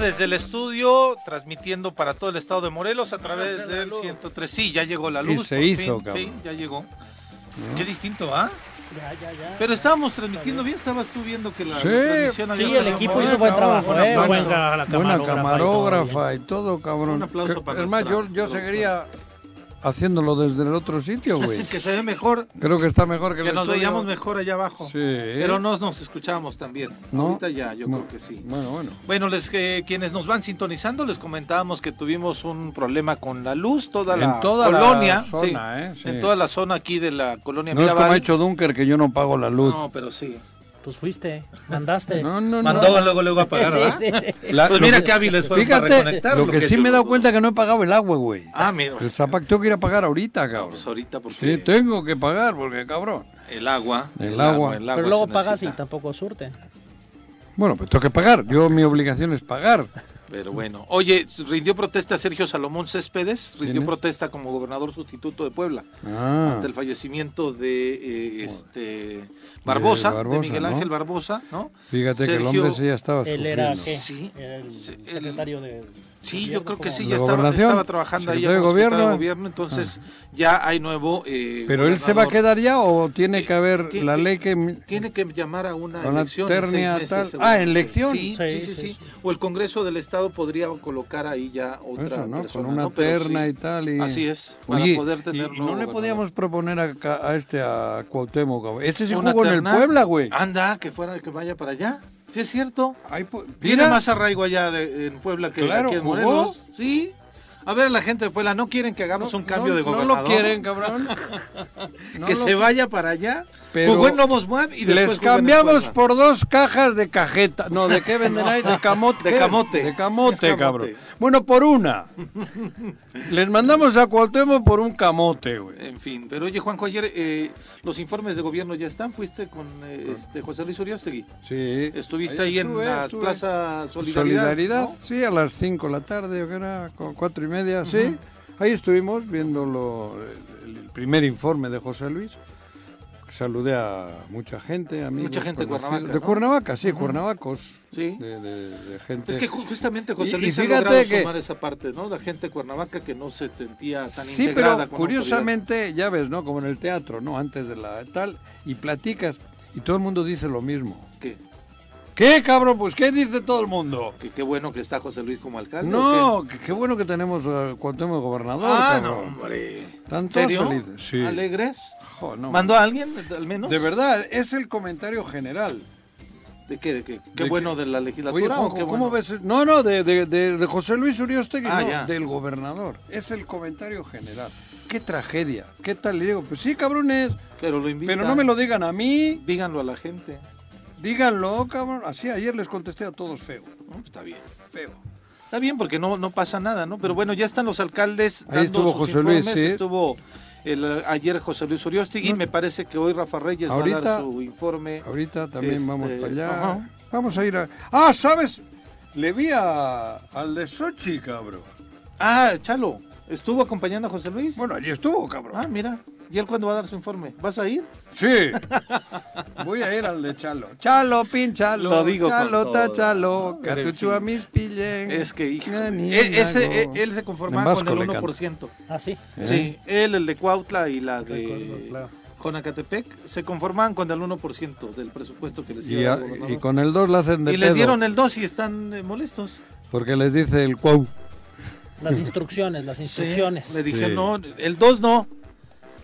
desde el estudio transmitiendo para todo el estado de Morelos a través del 103. Sí, ya llegó la Y luz. se por hizo, fin. cabrón. Sí, ya llegó. Qué distinto, ¿ah? Ya, ya, ya. Pero estábamos transmitiendo bien, estabas tú viendo que la Sí, transmisión había Sí, el equipo hizo buen trabajo, un ¿eh? aplauso. Buen ca- la Buena camarógrafa y todo, camarógrafa y todo, cabrón. Un aplauso Que- para Es más, yo, yo seguiría haciéndolo desde el otro sitio, güey. Que se ve mejor, Creo que está mejor que, que el nos estudio. veíamos mejor allá abajo. Sí. Pero no nos escuchábamos tan bien. ¿No? Ahorita ya, yo No. creo que sí. Bueno, bueno. Bueno, les, que quienes nos van sintonizando, les comentábamos que tuvimos un problema con la luz, toda la en toda colonia. la zona, sí, ¿eh? Sí. En toda la zona aquí de la colonia No es como hecho Dunker que yo no pago la luz. No, pero sí. Pues fuiste, mandaste. No, no, no. Mandó luego, luego a pagar, Sí, ¿verdad? sí. La- Pues lo mira que- qué hábiles fueron para Fíjate, reconectar. lo que sí me he dado cuenta que no he pagado el agua, güey. Ah, mira. El zapato tengo que ir a pagar ahorita, No, cabrón. pues ahorita Sí, porque tengo que pagar porque, cabrón. el agua. El agua. el Pero luego pagas y tampoco surte. Bueno, pues tengo que pagar. Yo, mi obligación es pagar. Pero bueno. Oye, rindió protesta Sergio Salomón Céspedes, rindió protesta como gobernador sustituto de Puebla. Ah, ante el fallecimiento de eh, este Barbosa, de, Barbosa, Miguel ¿no? Ángel Barbosa, ¿no? fíjate que el Sergio- hombre sí ya estaba Él era, sufriendo. ¿qué? Sí. Era el Sí, secretario de... Sí, gobierno, yo creo que sí, ¿De ya estaba, trabajando ahí ¿Secretario como de secretario de gobierno? gobierno, entonces ya hay nuevo eh, Pero él se va a quedar ya o tiene que haber Tiene- la ley que... Tiene que llamar a una, A una elección. en ternia, meses, tal. Ah. ¿en elección? Sí, sí, Sí, sí, sí, sí. sí. O el Congreso del Estado podría colocar ahí ya otra Eso, ¿no? persona, Con una terna sí. y tal. Y... Así es, para Oye, poder y- tener y, no le podíamos proponer a, a este, a Cuauhtémoc? Ese se jugó en el terna. Puebla, güey. Anda, que fuera que vaya para allá. Sí, es cierto. Po- Tiene más arraigo allá de- en Puebla que Claro, aquí en jugó. Morelos. Sí. A ver, la gente de Puebla, ¿no quieren que hagamos un cambio no, de No gobernador? lo quieren, cabrón. No que se vaya para allá. Pero Jugó en Lobos Buap y después Les en cambiamos por dos cajas de cajeta. No, ¿de qué venden ahí? De camote. De camote. De camote, camote. cabrón. Bueno, por una. Les mandamos a Cuauhtémoc por un camote, güey. En fin, pero oye, Juanjo, ayer eh, los informes de gobierno ya están. ¿Fuiste con eh, este José Luis Uriostegui? Sí. ¿Estuviste ahí, estuve, en la estuve. Plaza Solidaridad? Solidaridad, ¿no? sí, a las 5 de la tarde, o que era, con cuatro y media, sí. Ahí estuvimos viendo lo- el, el primer informe de José Luis. Saludé a mucha gente, amigos. Mucha gente de. Cuernavaca, De ¿no? Cuernavaca, sí, cuernavacos. Sí. De, de- de gente. Es que ju- justamente José Y- y Luis ha logrado que- sumar esa parte, ¿no? La gente de Cuernavaca que no se sentía tan Sí, integrada pero con curiosamente, ya ves, ¿no? Como en el teatro, ¿no? Antes de la tal, y platicas, y todo el mundo dice lo mismo. ¿Qué? ¿Qué, cabrón? Pues, ¿qué dice todo el mundo? Que qué bueno que está José Luis como alcalde. ¿o No, que qué bueno que tenemos a Cuauhtémoc qué? gobernador, Ah, no, hombre. Están ¿En todos serio? felices. Sí. ¿Alegres? Jo, no, ¿Mandó a alguien, al menos? De verdad, es el comentario general. ¿De qué? ¿De qué? ¿Qué De bueno que- de la Oye, legislatura o qué ¿cómo bueno? ves? No, no, de, de, de- de José Luis Uriostegui, Ah, no, ya. del gobernador. Es el comentario general. Qué tragedia, qué tal. Le digo, pues sí, cabrones, Pero lo invitan. pero no me lo digan a mí. Díganlo a la gente. Díganlo, cabrón. Así ayer les contesté a todos feo. ¿no? Está bien. Feo. Está bien porque no, no pasa nada, ¿no? Pero bueno, ya están los alcaldes Ahí dando estuvo sus José Luis. Estuvo el, ayer José Luis Uriostegui. No. Me parece que hoy Rafa Reyes va a dar su informe. Ahorita también Este, vamos para allá. ajá. Vamos a ir a. Ah, ¿sabes? Le vi a, al de Sochi, cabrón. Ah, Chalo. ¿Estuvo acompañando a José Luis? Bueno, allí estuvo, cabrón. Ah, mira. ¿Y él cuándo va a dar su informe? ¿Vas a ir? Sí. Voy a ir al de Chalo. Chalo, pinchalo. Lo digo Chalo, todo. ta, chalo. Pero, en Catuchu a fin. mis pillen. Es que, hijo. Ese- nago. él- él se conformaba con el le 1%. Ah, sí. ¿Eh? Sí, él, el de Cuautla y la de. Jonacatepec se conformaban con el 1% del presupuesto que les Y, iba a- y gobernador. con el 2 la hacen de Y les dieron el 2 y están eh, molestos. Porque les dice el cuau. Las instrucciones, las instrucciones. Sí, le dije, Sí. no, el 2 no.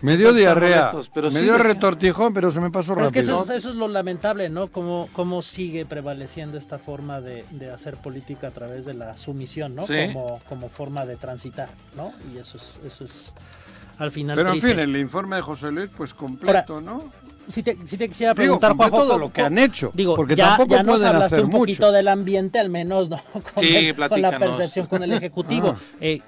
Me dio diarrea. molestos, pero me sí dio retortijón, pero se me pasó Pero es que rápido. eso, es- eso es lo lamentable, ¿no? Cómo, cómo sigue prevaleciendo esta forma de, de hacer política a través de la sumisión, ¿no? Sí. Como, como forma de transitar, ¿no? Y eso es, eso es al final Pero en fin, el informe de José Luis, pues completo, ¿no? Si te, si te quisiera preguntar, Juanjo, todo ¿cómo- lo que han hecho. Digo, porque ya, tampoco ya nos pueden hablaste hacer un mucho. poquito del ambiente, al menos, ¿no? Con, Sí, el- con la percepción con el Ejecutivo. Ah. Eh,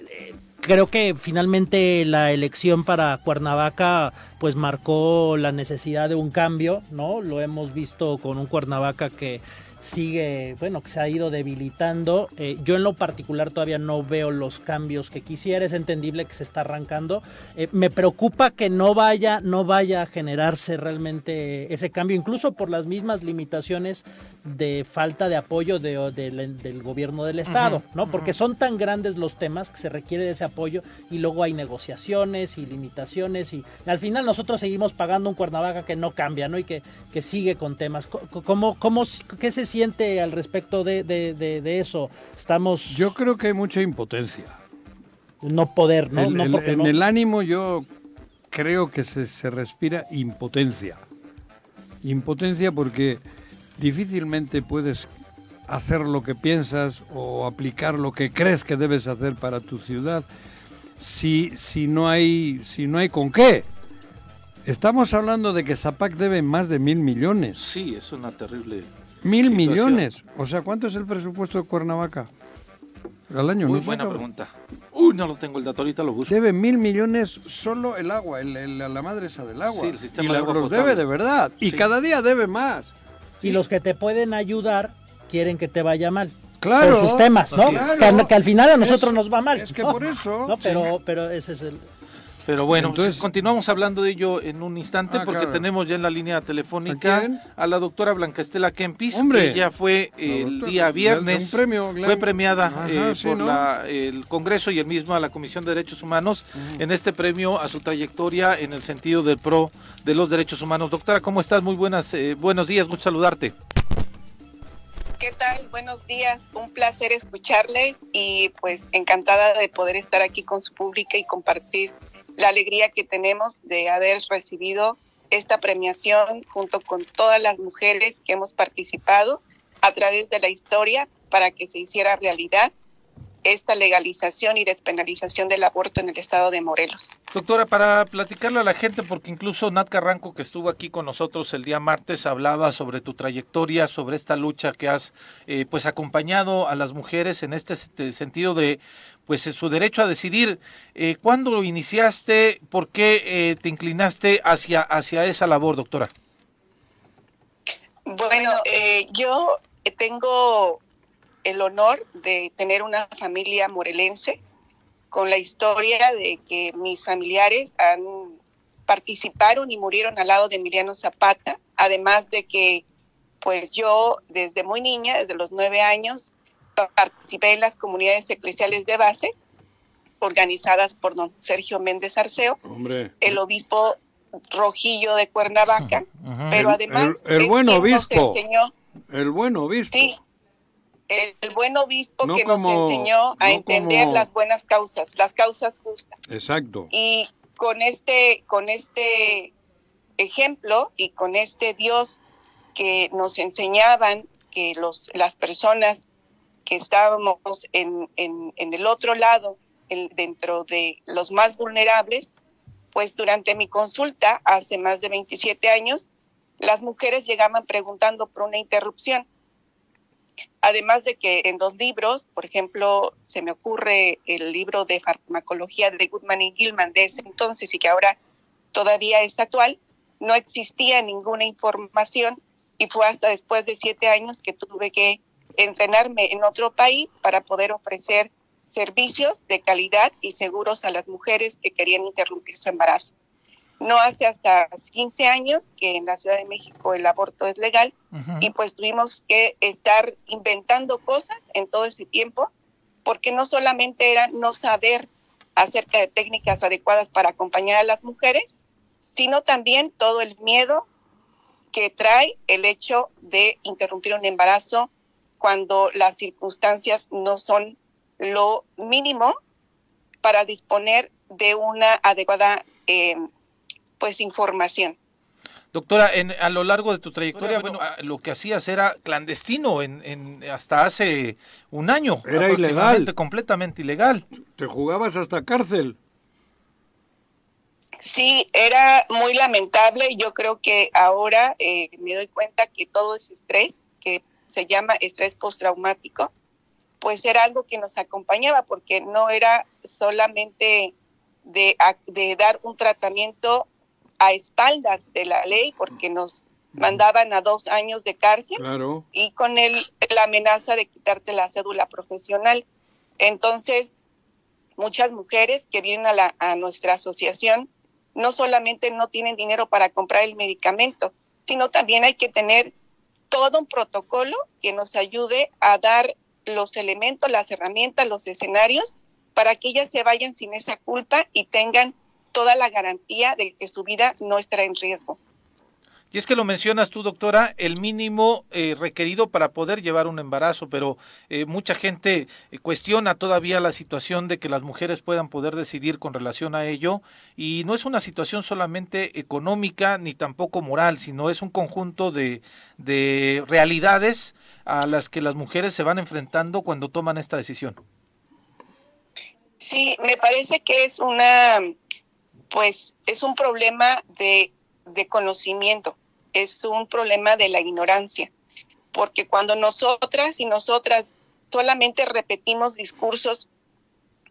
creo que finalmente la elección para Cuernavaca pues marcó la necesidad de un cambio, ¿no? Lo hemos visto con un Cuernavaca que sigue, bueno, que se ha ido debilitando. Eh, yo en lo particular todavía no veo los cambios que quisiera, es entendible que se está arrancando. Eh, me preocupa que no vaya, no vaya a generarse realmente ese cambio, incluso por las mismas limitaciones de falta de apoyo de, del gobierno del estado, ¿no? Porque son tan grandes los temas que se requiere de ese apoyo y luego hay negociaciones y limitaciones y al final nosotros seguimos pagando un Cuernavaca que no cambia, ¿no? Y que, que sigue con temas. ¿Cómo, cómo, ¿Qué se siente al respecto de, de, eso? Estamos... Yo creo que hay mucha impotencia. No poder, ¿no? en el ánimo yo creo que se, se respira impotencia. Impotencia porque difícilmente puedes hacer lo que piensas o aplicar lo que crees que debes hacer para tu ciudad si, si, no, hay, si no hay con qué. Estamos hablando de que Zapac debe más de mil millones. Sí, es una terrible. Mil millones. O sea, ¿cuánto es el presupuesto de Cuernavaca? Al año. Muy buena pregunta. Uy, no lo tengo el dato, ahorita lo busco. Debe mil millones solo el agua, el, la madre esa del agua. Sí, el sistema de agua los debe de verdad. Y cada día debe más. Y los que te pueden ayudar quieren que te vaya mal. Claro. Por sus temas, ¿no? Que, al final a nosotros nos va mal. Es que por eso. ¿no? Pero, pero ese es el. Pero bueno, Entonces, continuamos hablando de ello en un instante ah, porque tenemos ya en la línea telefónica ¿A, la doctora Blanca Estela Kempis, que ya fue el día viernes, fue premiada eh, por el Congreso y el mismo a la Comisión de Derechos Humanos en este premio a su trayectoria en el sentido del pro de los derechos humanos. Doctora, ¿cómo estás? Muy buenas, eh, buenos días, gusto saludarte. ¿Qué tal? Buenos días, un placer escucharles y pues encantada de poder estar aquí con su pública y compartir la alegría que tenemos de haber recibido esta premiación junto con todas las mujeres que hemos participado a través de la historia para que se hiciera realidad esta legalización y despenalización del aborto en el estado de Morelos. Doctora, para platicarle a la gente, porque incluso Nat Carranco, que estuvo aquí con nosotros el día martes, hablaba sobre tu trayectoria, sobre esta lucha que has eh, pues acompañado a las mujeres en este sentido de pues su derecho a decidir. Eh, ¿Cuándo lo iniciaste? ¿Por qué eh, te inclinaste hacia, hacia esa labor, doctora? Bueno, eh, yo tengo el honor de tener una familia morelense con la historia de que mis familiares han participaron y murieron al lado de Emiliano Zapata, además de que pues yo desde muy niña, desde los nueve años, participé en las comunidades eclesiales de base organizadas por don Sergio Méndez Arceo, el obispo Rojillo de Cuernavaca, pero además el, buen obispo, el buen obispo, sí, el, buen obispo que nos enseñó a entender las buenas causas, las causas justas. Exacto. Y con este, con este ejemplo y con este Dios que nos enseñaban que los, las personas que estábamos en, en, el otro lado, dentro de los más vulnerables, pues durante mi consulta hace más de 27 años, las mujeres llegaban preguntando por una interrupción. Además de que en dos libros, por ejemplo, se me ocurre el libro de farmacología de Goodman y Gilman de ese entonces y que ahora todavía es actual, no existía ninguna información y fue hasta después de siete años que tuve que entrenarme en otro país para poder ofrecer servicios de calidad y seguros a las mujeres que querían interrumpir su embarazo. No hace hasta 15 años que en la Ciudad de México el aborto es legal y pues tuvimos que estar inventando cosas en todo ese tiempo porque no solamente era no saber acerca de técnicas adecuadas para acompañar a las mujeres, sino también todo el miedo que trae el hecho de interrumpir un embarazo cuando las circunstancias no son lo mínimo para disponer de una adecuada eh, pues información. Doctora, en, a lo largo de tu trayectoria, bueno, lo que hacías era clandestino en, en, hasta hace un año. Era ilegal. Completamente ilegal. Te jugabas hasta cárcel. Sí, era muy lamentable. Yo creo que ahora eh, me doy cuenta que todo ese estrés se llama estrés postraumático, pues era algo que nos acompañaba porque no era solamente de, de dar un tratamiento a espaldas de la ley, porque nos mandaban a dos años de cárcel y con el, la amenaza de quitarte la cédula profesional. Entonces, muchas mujeres que vienen a, la, a nuestra asociación no solamente no tienen dinero para comprar el medicamento, sino también hay que tener todo un protocolo que nos ayude a dar los elementos, las herramientas, los escenarios para que ellas se vayan sin esa culpa y tengan toda la garantía de que su vida no estará en riesgo. Y es que lo mencionas tú, doctora, el mínimo eh, requerido para poder llevar un embarazo, pero eh, mucha gente eh, cuestiona todavía la situación de que las mujeres puedan poder decidir con relación a ello, y no es una situación solamente económica ni tampoco moral, sino es un conjunto de, de realidades a las que las mujeres se van enfrentando cuando toman esta decisión. Sí, me parece que es una, pues, es un problema de, de conocimiento es un problema de la ignorancia, porque cuando nosotras y nosotras solamente repetimos discursos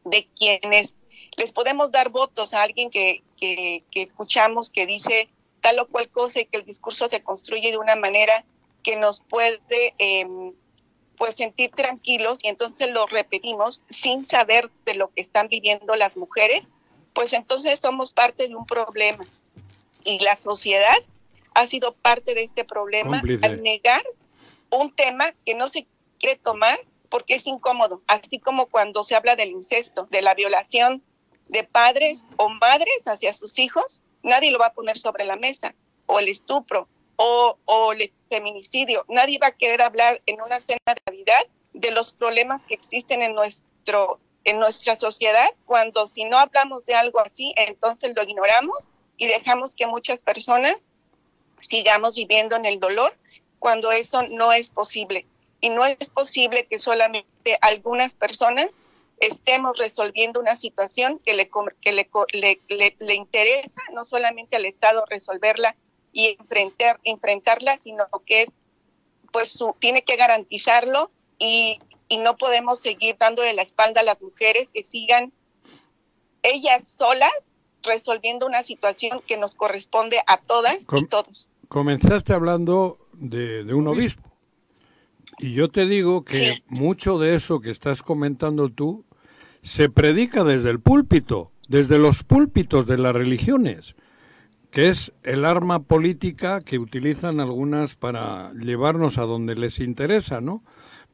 de quienes les podemos dar votos a alguien que, que, escuchamos que dice tal o cual cosa y que el discurso se construye de una manera que nos puede em, pues sentir tranquilos y entonces lo repetimos sin saber de lo que están viviendo las mujeres, pues entonces somos parte de un problema. Y la sociedad ha sido parte de este problema al negar un tema que no se quiere tomar porque es incómodo, así como cuando se habla del incesto, de la violación de padres o madres hacia sus hijos, nadie lo va a poner sobre la mesa, o el estupro, o, o el feminicidio, nadie va a querer hablar en una cena de Navidad de los problemas que existen en nuestro en nuestra sociedad, cuando si no hablamos de algo así, entonces lo ignoramos y dejamos que muchas personas sigamos viviendo en el dolor cuando eso no es posible. Y no es posible que solamente algunas personas estemos resolviendo una situación que le, que le, le, interesa no solamente al Estado resolverla y enfrentar, enfrentarla, sino que pues tiene que garantizarlo y, y no podemos seguir dándole la espalda a las mujeres que sigan ellas solas resolviendo una situación que nos corresponde a todas y todos. Comenzaste hablando de, un obispo. Y yo te digo que mucho de eso que estás comentando tú se predica desde el púlpito, desde los púlpitos de las religiones, que es el arma política que utilizan algunas para llevarnos a donde les interesa, ¿no?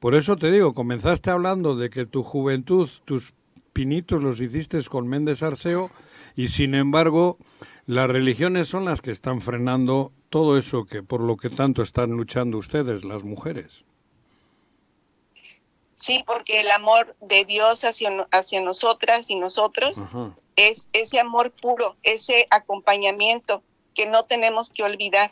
Por eso te digo, comenzaste hablando de que tu juventud, tus pinitos los hiciste con Méndez Arceo, y sin embargo las religiones son las que están frenando todo eso que por lo que tanto están luchando ustedes, las mujeres. Sí, porque el amor de Dios hacia, hacia nosotras y nosotros es ese amor puro, ese acompañamiento que no tenemos que olvidar.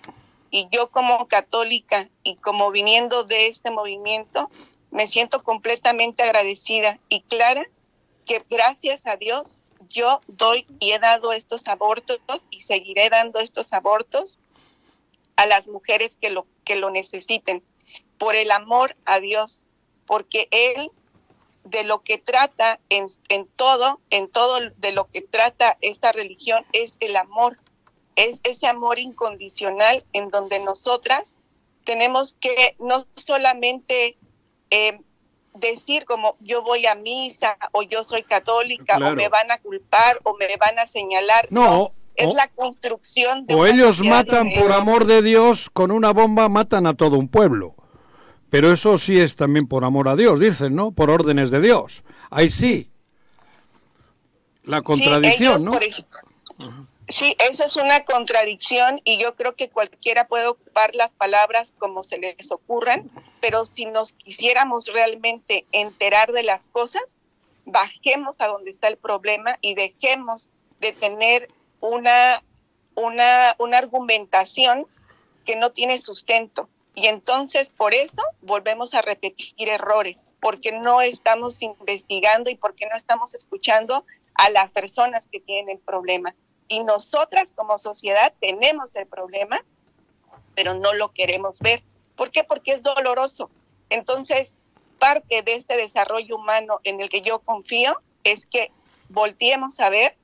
Y yo como católica y como viniendo de este movimiento, me siento completamente agradecida y clara que gracias a Dios yo doy y he dado estos abortos y seguiré dando estos abortos a las mujeres que lo, que lo necesiten, por el amor a Dios, porque Él de lo que trata en, en todo, en todo de lo que trata esta religión es el amor, es ese amor incondicional en donde nosotras tenemos que no solamente eh, decir como yo voy a misa o yo soy católica o me van a culpar o me van a señalar. No, es la construcción de... O ellos matan por amor de Dios, con una bomba matan a todo un pueblo. Pero eso sí es también por amor a Dios, dicen, ¿no? Por órdenes de Dios. Ahí sí. La contradicción, ¿no? Sí, eso es una contradicción y yo creo que cualquiera puede ocupar las palabras como se les ocurran, pero si nos quisiéramos realmente enterar de las cosas, bajemos a donde está el problema y dejemos de tener una, una, una argumentación que no tiene sustento. Y entonces por eso volvemos a repetir errores, porque no estamos investigando y porque no estamos escuchando a las personas que tienen el problema. Y nosotras como sociedad tenemos el problema, pero no lo queremos ver. ¿Por qué? Porque es doloroso. Entonces, parte de este desarrollo humano en el que yo confío es que volteemos a ver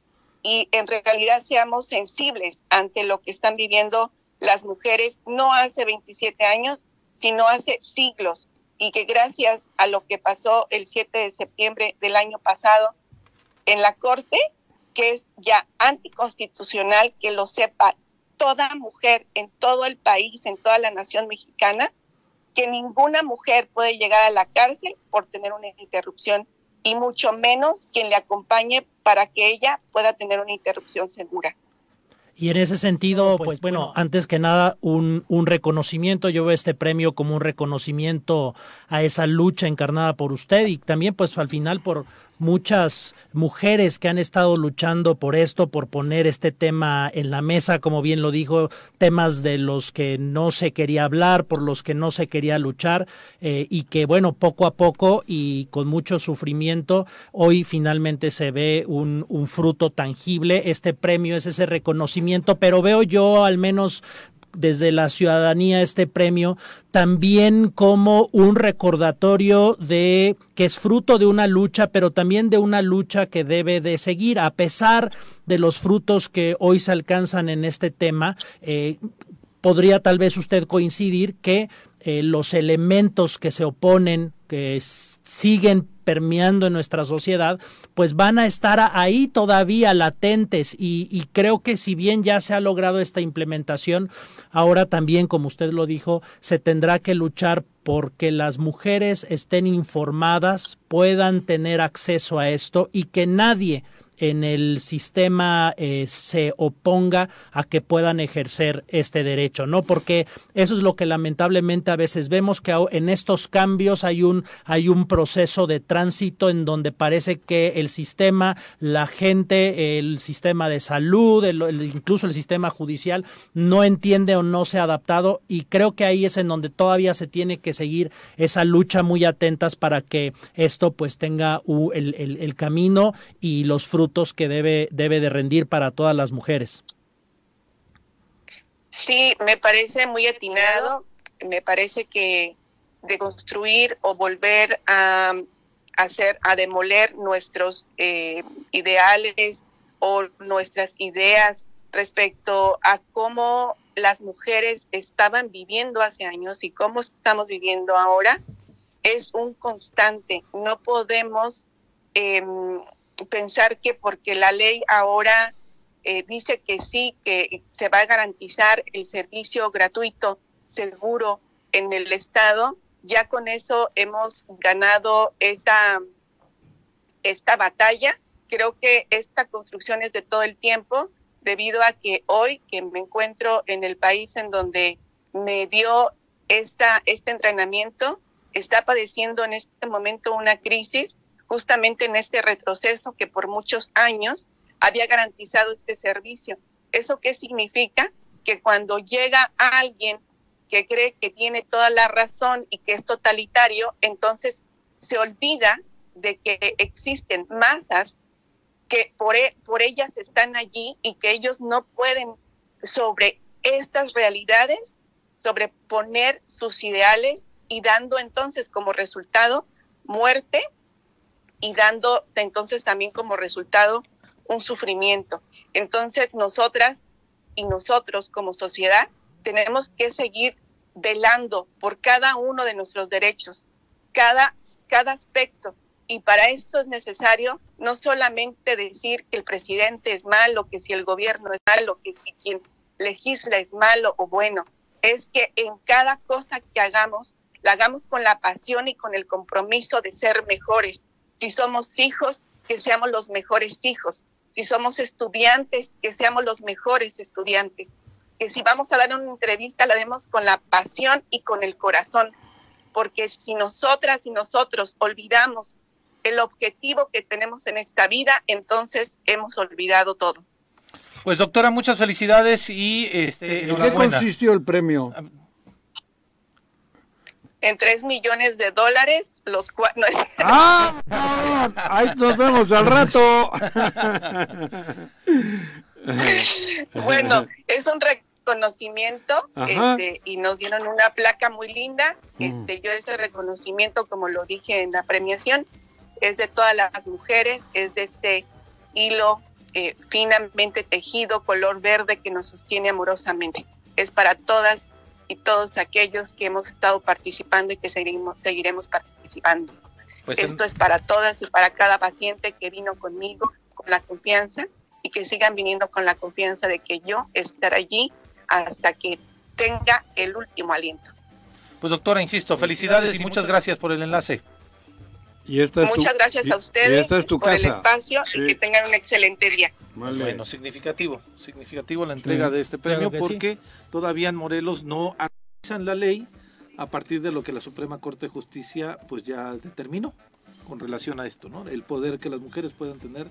y en realidad seamos sensibles ante lo que están viviendo las mujeres, no hace 27 años, sino hace siglos, y que gracias a lo que pasó el 7 de septiembre del año pasado en la Corte, que es ya anticonstitucional, que lo sepa toda mujer en todo el país, en toda la nación mexicana, que ninguna mujer puede llegar a la cárcel por tener una interrupción y mucho menos quien le acompañe para que ella pueda tener una interrupción segura. Y en ese sentido, pues, pues bueno, antes que nada, un, un, reconocimiento. Yo veo este premio como un reconocimiento a esa lucha encarnada por usted y también, pues al final, por, muchas mujeres que han estado luchando por esto, por poner este tema en la mesa, como bien lo dijo, temas de los que no se quería hablar, por los que no se quería luchar eh, y que bueno, poco a poco y con mucho sufrimiento, hoy finalmente se ve un, un fruto tangible. Este premio es ese reconocimiento, pero veo yo al menos desde la ciudadanía este premio también como un recordatorio de que es fruto de una lucha, pero también de una lucha que debe de seguir, a pesar de los frutos que hoy se alcanzan en este tema. Eh, podría tal vez usted coincidir que eh, los elementos que se oponen, que siguen permeando en nuestra sociedad, pues van a estar ahí todavía latentes. Y, creo que si bien ya se ha logrado esta implementación, ahora también, como usted lo dijo, se tendrá que luchar porque las mujeres estén informadas, puedan tener acceso a esto y que nadie en el sistema eh, se oponga a que puedan ejercer este derecho, ¿no? Porque eso es lo que lamentablemente a veces vemos que en estos cambios hay un hay un proceso de tránsito en donde parece que el sistema, la gente, el sistema de salud, incluso el sistema judicial no entiende o no se ha adaptado y creo que ahí es en donde todavía se tiene que seguir esa lucha muy atentas para que esto pues tenga el, el camino y los frutos que debe, debe de rendir para todas las mujeres. Sí, me parece muy atinado. Me parece que de construir o volver a hacer, a demoler nuestros eh, ideales o nuestras ideas respecto a cómo las mujeres estaban viviendo hace años y cómo estamos viviendo ahora, es un constante. No podemos em, pensar que porque la ley ahora eh, dice que sí, que se va a garantizar el servicio gratuito, seguro en el Estado, ya con eso hemos ganado esta, esta batalla. Creo que esta construcción es de todo el tiempo, debido a que hoy que me encuentro en el país en donde me dio esta, este entrenamiento, está padeciendo en este momento una crisis justamente en este retroceso que por muchos años había garantizado este servicio. ¿Eso qué significa? Que cuando llega alguien que cree que tiene toda la razón y que es totalitario, entonces se olvida de que existen masas que por, e, por ellas están allí y que ellos no pueden sobre estas realidades sobreponer sus ideales y dando entonces como resultado muerte y dando entonces también como resultado un sufrimiento. Entonces nosotras y nosotros como sociedad tenemos que seguir velando por cada uno de nuestros derechos, cada, cada aspecto. Y para esto es necesario no solamente decir que el presidente es malo, que si el gobierno es malo, que si quien legisla es malo o bueno, es que en cada cosa que hagamos, la hagamos con la pasión y con el compromiso de ser mejores, si somos hijos, que seamos los mejores hijos. Si somos estudiantes, que seamos los mejores estudiantes. Que si vamos a dar una entrevista, la demos con la pasión y con el corazón. Porque si nosotras y nosotros olvidamos el objetivo que tenemos en esta vida, entonces hemos olvidado todo. Pues doctora, muchas felicidades y este, ¿En qué consistió el premio? En 3 millones de dólares, los cuales... ¡Ah! Ahí nos vemos al rato. bueno, es un reconocimiento este, y nos dieron una placa muy linda. Mm. Este, yo ese reconocimiento, como lo dije en la premiación, es de todas las mujeres, es de este hilo eh, finamente tejido, color verde que nos sostiene amorosamente. Es para todas y todos aquellos que hemos estado participando y que seguiremos, seguiremos participando. Pues Esto es para todas y para cada paciente que vino conmigo con la confianza y que sigan viniendo con la confianza de que yo estaré allí hasta que tenga el último aliento. Pues doctora, insisto, felicidades, y, muchas gracias por el enlace. Y Muchas gracias a ustedes por el espacio y que tengan un excelente día. Bueno, significativo, significativo la entrega de este premio porque todavía en Morelos no analizan la ley a partir de lo que la Suprema Corte de Justicia pues ya determinó con relación a esto, ¿no? El poder que las mujeres puedan tener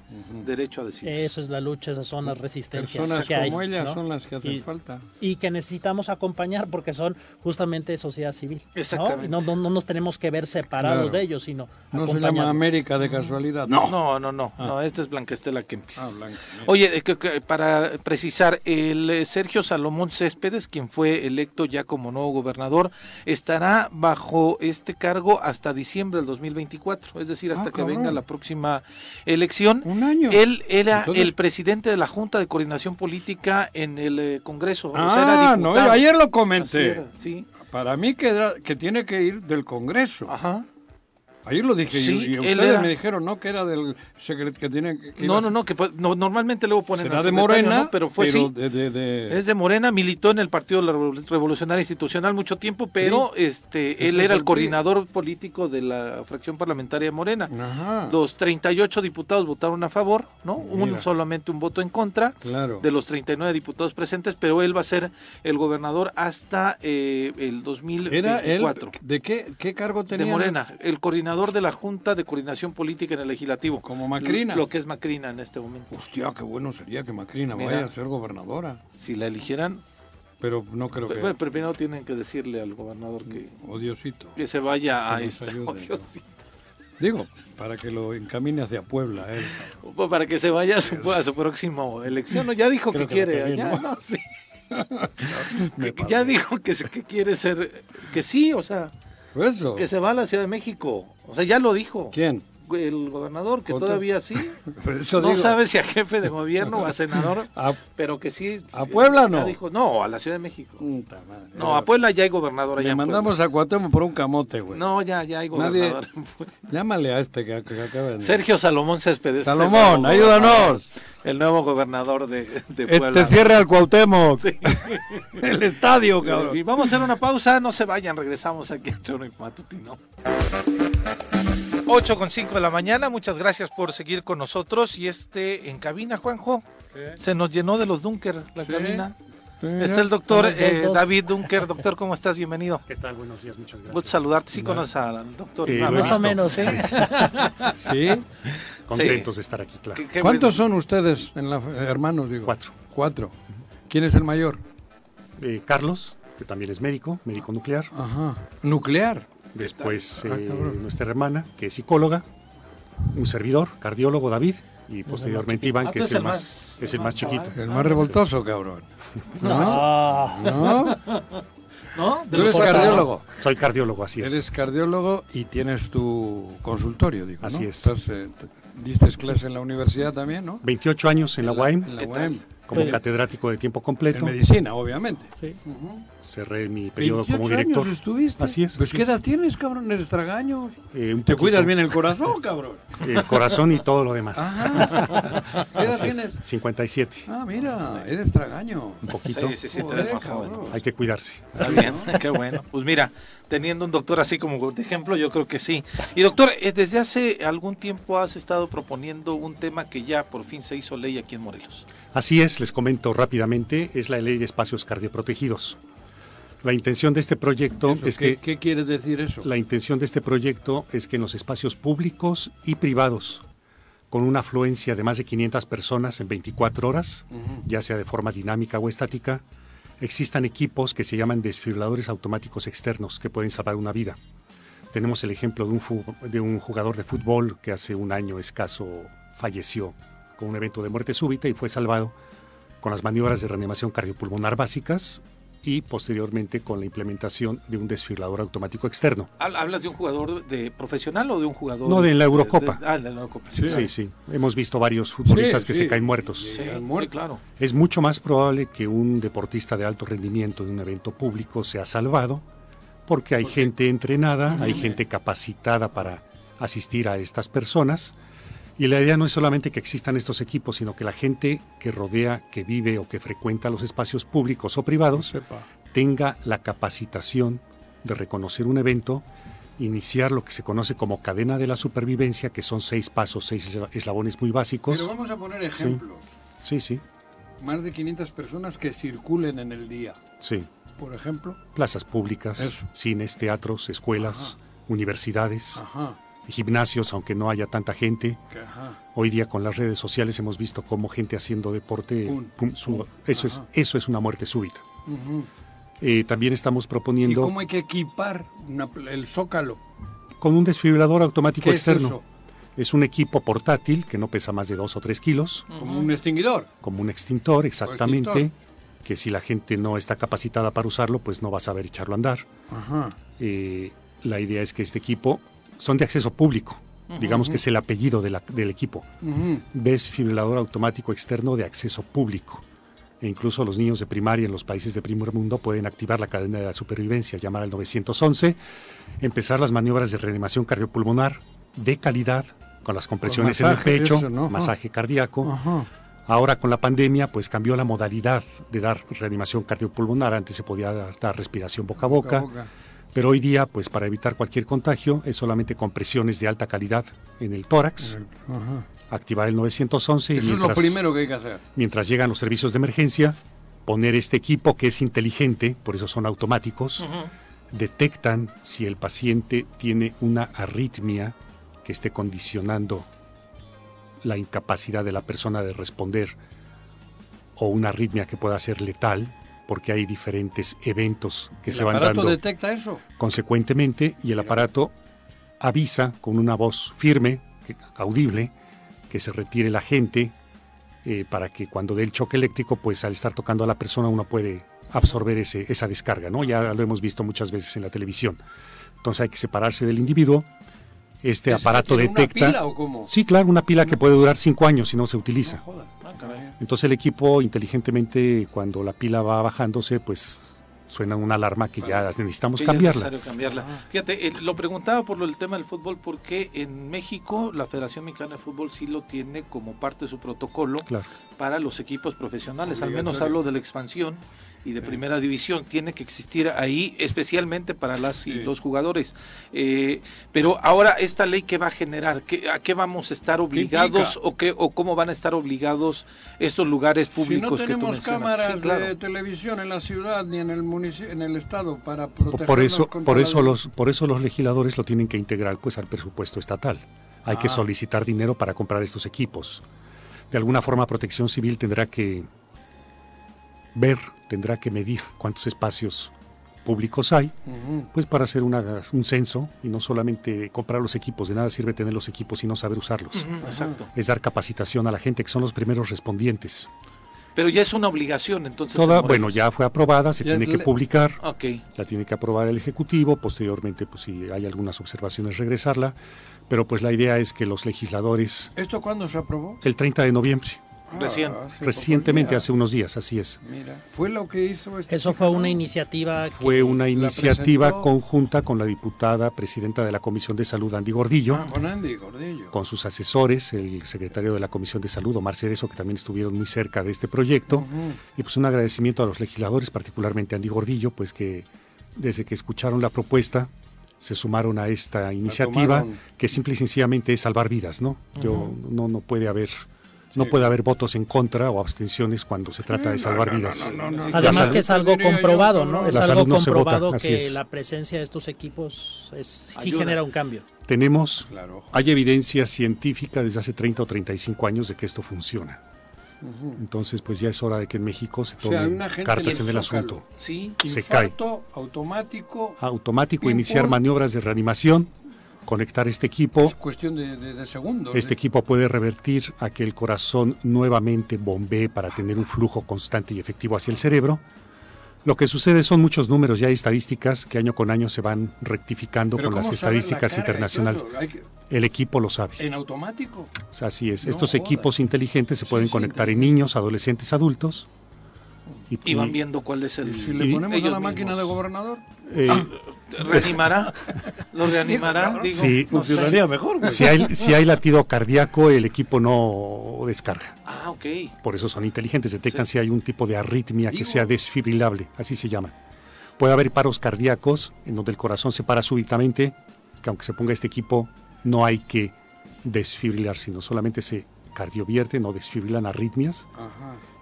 derecho a decir. Eso es la lucha, esas son las resistencias Personas que como ellas son las que hacen falta. Y que necesitamos acompañar porque son justamente sociedad civil. Exactamente. ¿no? No, nos tenemos que ver separados de ellos, sino No se llama América de casualidad. No, no, no, no. Ah. no este es Blanquestela Kempis. Ah, Oye, eh, para precisar, el eh, Sergio Salomón Céspedes, quien fue electo ya como nuevo gobernador, estará bajo este cargo hasta diciembre del 2024. Es decir, hasta ah, que venga la próxima elección. Un año. Él era el presidente de la Junta de Coordinación Política en el eh, Congreso. Ah, no, ayer lo comenté. sí. Para mí que, que tiene que ir del Congreso. Ajá. Ayer lo dije y, ustedes me dijeron, ¿no? Que era del que tiene que No, no, no, que pues, normalmente luego ponen Será de Morena, pero fue sí. Es de Morena, militó en el Partido Revolucionario Institucional mucho tiempo, pero este él era el coordinador político de la fracción parlamentaria Morena. Ajá. Los 38 diputados votaron a favor, ¿no? Un, solamente un voto en contra claro. de los 39 diputados presentes, pero él va a ser el gobernador hasta eh, el 2024. ¿Era ¿De qué, qué cargo tenía? De Morena, el coordinador de la Junta de Coordinación Política en el Legislativo. Como Macrina. Lo que es Macrina en este momento. Hostia, qué bueno sería que Macrina vaya a ser gobernadora. Si la eligieran. Pero no creo que. Bueno, pero primero tienen que decirle al gobernador que. Odiosito. Que se vaya a esta. Digo, para que lo encamine hacia Puebla. Él. Pues para que se vaya a su, a próxima elección. No, ya dijo que, quiere. ya dijo que, que quiere ser. Que sí, o sea. Que se va a la Ciudad de México. O sea, ya lo dijo. ¿Quién? El gobernador, que todavía sí. no sabe si a jefe de gobierno o a senador, pero que sí. ¿A Puebla no? Dijo, no, a la Ciudad de México. no, a Puebla ya hay gobernador allá. Le mandamos a Cuauhtémoc por un camote, güey. No, ya, ya hay gobernador. Llámale a este que, acaba de... Sergio Salomón Céspedes. Salomón, ayúdanos el nuevo gobernador de, de este Puebla. Este cierre al Cuauhtémoc. el estadio, cabrón. Y vamos a hacer una pausa, no se vayan, regresamos aquí a y Matutino. 8 con 5 de la mañana, muchas gracias por seguir con nosotros. Y este en cabina, Juanjo, se nos llenó de los Dunker la cabina. Es el doctor eh, David Dunker. Doctor, ¿cómo estás? Bienvenido. ¿Qué tal? Buenos días, muchas gracias. Gusto saludarte. Sí, conoces al doctor. Eh, más o menos, ¿eh? sí. Contentos de estar aquí, claro. ¿Cuántos son ustedes, en la, hermanos? Digo? Cuatro. Cuatro. ¿Quién es el mayor? Eh, Carlos, que también es médico, médico nuclear. Ajá. ¿Nuclear? Después ah, nuestra hermana, que es psicóloga. Un servidor, cardiólogo, David. Y posteriormente Iván, ah, que es el más, es el más chiquito. El más revoltoso, cabrón. No. ¿No? ¿No? ¿Tú eres cardiólogo? Soy cardiólogo, así es. Eres cardiólogo y tienes tu consultorio, digo, Así es. Entonces, diste clase en la universidad también, ¿no? 28 años en la, UAM. En la UAM como catedrático de tiempo completo. En medicina, obviamente. Sí. Cerré mi periodo como director. años estuviste? Así es. Pues ¿qué edad tienes, cabrón? ¿Eres tragaños? Eh, ¿Te cuidas bien el corazón, cabrón? El corazón y todo lo demás. ¿Qué edad tienes? 57. Ah, mira, eres tragaño. Un poquito. Sí, sí, sí, Hay que cuidarse. Está bien, qué bueno. Pues mira, teniendo un doctor así como de ejemplo, yo creo que sí. Y doctor, eh, desde hace algún tiempo has estado proponiendo un tema que ya por fin se hizo ley aquí en Morelos. Así es, les comento rápidamente, es la ley de espacios cardioprotegidos. La intención de este proyecto es que... ¿Qué quiere decir eso? La intención de este proyecto es que en los espacios públicos y privados, con una afluencia de más de 500 personas en 24 horas, ya sea de forma dinámica o estática, existan equipos que se llaman desfibriladores automáticos externos que pueden salvar una vida. Tenemos el ejemplo de un, de un jugador de fútbol que hace un año escaso falleció con un evento de muerte súbita y fue salvado con las maniobras de reanimación cardiopulmonar básicas y posteriormente con la implementación de un desfibrilador automático externo. ¿Hablas de un jugador de profesional o de un jugador? No, de la Eurocopa. ah, de la Eurocopa. Sí, sí, Hemos visto varios futbolistas que se caen muertos. Sí, claro. Es mucho más probable que un deportista de alto rendimiento de un evento público sea salvado porque hay gente entrenada, hay gente capacitada para asistir a estas personas. Y la idea no es solamente que existan estos equipos, sino que la gente que rodea, que vive o que frecuenta los espacios públicos o privados tenga la capacitación de reconocer un evento, iniciar lo que se conoce como cadena de la supervivencia, que son seis pasos, seis eslabones muy básicos. Pero vamos a poner ejemplos. Sí, sí. Más de 500 personas que circulen en el día. Sí. Por ejemplo. Plazas públicas, cines, teatros, escuelas, universidades. Gimnasios, aunque no haya tanta gente. Hoy día con las redes sociales hemos visto cómo gente haciendo deporte, eso, es, eso es una muerte súbita. Eh, también estamos proponiendo... ¿Y cómo hay que equipar el zócalo? Con un desfibrilador automático externo. Es, un equipo portátil que no pesa más de dos o tres kilos. Como un extinguidor. Como un extintor, exactamente. Que si la gente no está capacitada para usarlo, pues no va a saber echarlo a andar. Eh, la idea es que este equipo son de acceso público. digamos que es el apellido del equipo. Desfibrilador automático externo de acceso público e incluso los niños de primaria en los países de primer mundo pueden activar la cadena de la supervivencia, llamar al 911, empezar las maniobras de reanimación cardiopulmonar de calidad con las compresiones en el pecho, masaje cardíaco. Ahora con la pandemia pues cambió la modalidad de dar reanimación cardiopulmonar, antes se podía dar, respiración boca a boca. Pero hoy día, pues para evitar cualquier contagio, es solamente compresiones de alta calidad en el tórax, activar el 911 Eso es lo primero que hay que hacer. Mientras llegan los servicios de emergencia, poner este equipo que es inteligente, por eso son automáticos, detectan si el paciente tiene una arritmia que esté condicionando la incapacidad de la persona de responder o una arritmia que pueda ser letal, porque hay diferentes eventos que se van dando. ¿El aparato detecta eso? Consecuentemente, y el aparato avisa con una voz firme, audible, que se retire la gente eh, para que cuando dé el choque eléctrico, pues al estar tocando a la persona uno puede absorber ese, esa descarga, ¿no? Ya lo hemos visto muchas veces en la televisión. Entonces hay que separarse del individuo. Este aparato detecta. ¿Una pila o cómo? Sí, claro, una pila que puede durar cinco años si no se utiliza. Ah, Entonces el equipo inteligentemente, cuando la pila va bajándose, pues suena una alarma que ya necesitamos cambiarla. cambiarla. Fíjate, eh, lo preguntaba por el tema del fútbol porque en México la Federación Mexicana de Fútbol sí lo tiene como parte de su protocolo para los equipos profesionales, al menos hablo de la expansión y de primera división. Tiene que existir ahí especialmente para las y los jugadores. Eh, pero ahora esta ley que va a generar, ¿Qué, ¿a qué vamos a estar obligados o qué o cómo van a estar obligados estos lugares públicos? Si no tenemos cámaras de televisión en la ciudad ni en el municipio, en el estado para proteger por eso por eso los por eso los legisladores lo tienen que integrar pues al presupuesto estatal. Hay que ah. solicitar dinero para comprar estos equipos. De alguna forma Protección Civil tendrá que ver, tendrá que medir cuántos espacios públicos hay, pues para hacer un censo y no solamente comprar los equipos, de nada sirve tener los equipos y no saber usarlos. exacto. Es dar capacitación a la gente, que son los primeros respondientes. Pero ya es una obligación, entonces. Toda, bueno, ya fue aprobada, se tiene que publicar. La tiene que aprobar el Ejecutivo, posteriormente, pues si hay algunas observaciones, regresarla. Pero pues la idea es que los legisladores... ¿Esto cuándo se aprobó? El 30 de noviembre. Recién. Recientemente, hace unos días, así es. Mira, fue lo que hizo. Este Eso fue una iniciativa. Fue una iniciativa conjunta con la diputada presidenta de la Comisión de Salud, Andy Gordillo. Ah, con Andy Gordillo. Con sus asesores, el secretario de la Comisión de Salud, Omar Cerezo, que también estuvieron muy cerca de este proyecto. Y pues un agradecimiento a los legisladores, particularmente a Andy Gordillo, pues que desde que escucharon la propuesta, se sumaron a esta iniciativa que simple y sencillamente es salvar vidas, ¿no? Yo no no puede haber no puede haber votos en contra o abstenciones cuando se trata de salvar vidas. Además que es algo comprobado, ¿no? Es algo comprobado que la presencia de estos equipos sí genera un cambio. Tenemos, hay evidencia científica desde hace 30 o 35 años de que esto funciona. Entonces, pues ya es hora de que en México se tomen cartas en el asunto. Sí, se cae. automático. Automático, iniciar maniobras de reanimación conectar este equipo. Es cuestión de, segundos. Este ¿eh? equipo puede revertir a que el corazón nuevamente bombee para tener un flujo constante y efectivo hacia el cerebro. Lo que sucede son muchos números, ya hay estadísticas que año con año se van rectificando con las estadísticas internacionales. El equipo lo sabe. ¿En automático? Así es. Estos equipos inteligentes se pueden conectar en niños, adolescentes, adultos y, van viendo cuál es el. si le ponemos a la máquina de gobernador? Eh, ah, ¿Reanimará? ¿Lo reanimará? sí, funcionaría mejor. Si hay, si hay latido cardíaco, el equipo no descarga. Ah, ok. Por eso son inteligentes, detectan si hay un tipo de arritmia que sea desfibrilable, así se llama. Puede haber paros cardíacos en donde el corazón se para súbitamente, que aunque se ponga este equipo, no hay que desfibrilar, sino solamente se cardiovierte, no desfibrilan arritmias.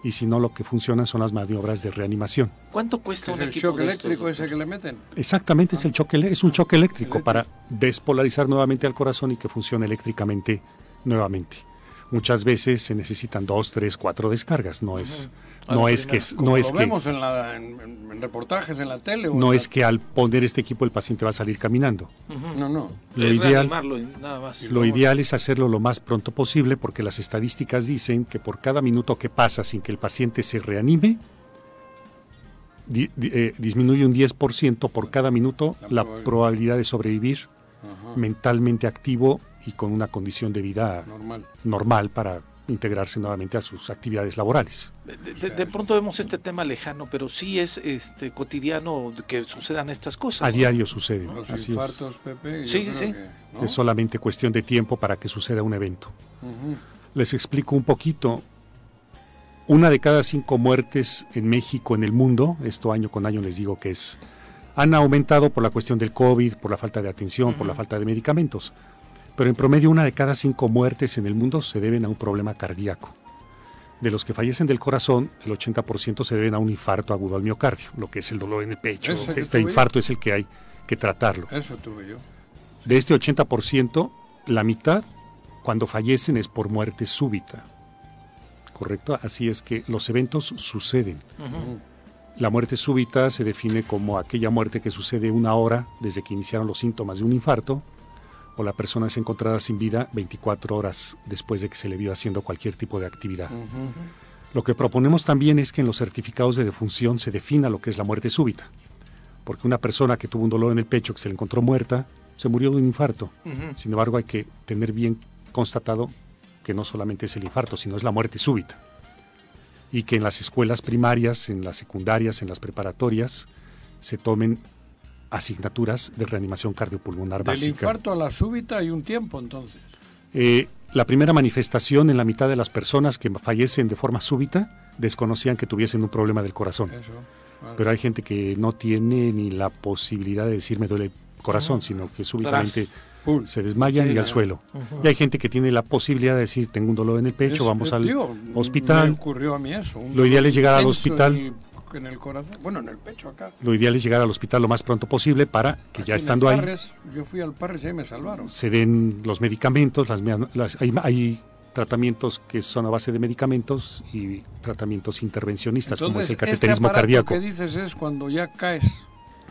Y si no, lo que funciona son las maniobras de reanimación. ¿Cuánto cuesta un el choque eléctrico ese que le meten? Exactamente, es el choque, es un choque eléctrico, para despolarizar nuevamente al corazón y que funcione eléctricamente nuevamente. Muchas veces se necesitan dos, tres, cuatro descargas. No es, no es que, no es lo vemos en, en, reportajes en la tele. no es que al poner este equipo el paciente va a salir caminando. No, no. Lo ideal, lo ideal es hacerlo lo más pronto posible porque las estadísticas dicen que por cada minuto que pasa sin que el paciente se reanime, eh, disminuye un 10% por cada minuto la, probabilidad de sobrevivir mentalmente activo y con una condición de vida normal, normal para integrarse nuevamente a sus actividades laborales. De, pronto vemos este tema lejano, pero sí es este cotidiano que sucedan estas cosas. A diario sucede. Los infartos, Pepe. Sí, sí. Es solamente cuestión de tiempo para que suceda un evento. Les explico un poquito. Una de cada cinco muertes en México, en el mundo, esto año con año les digo que es, han aumentado por la cuestión del COVID, por la falta de atención, por la falta de medicamentos pero en promedio una de cada cinco muertes en el mundo se deben a un problema cardíaco. De los que fallecen del corazón, el 80% se deben a un infarto agudo al miocardio, lo que es el dolor en el pecho. Este infarto es el que hay que tratarlo. Eso tuve yo. De este 80%, la mitad cuando fallecen es por muerte súbita. ¿Correcto? Así es que los eventos suceden. La muerte súbita se define como aquella muerte que sucede una hora desde que iniciaron los síntomas de un infarto o la persona es encontrada sin vida 24 horas después de que se le vio haciendo cualquier tipo de actividad. Lo que proponemos también es que en los certificados de defunción se defina lo que es la muerte súbita, porque una persona que tuvo un dolor en el pecho, que se le encontró muerta, se murió de un infarto. Sin embargo, hay que tener bien constatado que no solamente es el infarto, sino es la muerte súbita. Y que en las escuelas primarias, en las secundarias, en las preparatorias, se tomen asignaturas de reanimación cardiopulmonar básica. Del infarto a la súbita hay un tiempo entonces. Eh, la primera manifestación en la mitad de las personas que fallecen de forma súbita desconocían que tuviesen un problema del corazón. Pero hay gente que no tiene ni la posibilidad de decir me duele el corazón, sino que súbitamente se desmayan y al suelo. Y hay gente que tiene la posibilidad de decir tengo un dolor en el pecho, vamos al hospital. ocurrió a mí eso. Lo ideal es llegar al hospital en el corazón, bueno, en el pecho acá. Lo ideal es llegar al hospital lo más pronto posible para que ya estando ahí. yo fui al Parres y ahí me salvaron. Se den los medicamentos, las, hay, tratamientos que son a base de medicamentos y tratamientos intervencionistas, como es el cateterismo este cardíaco. Lo que dices es cuando ya caes.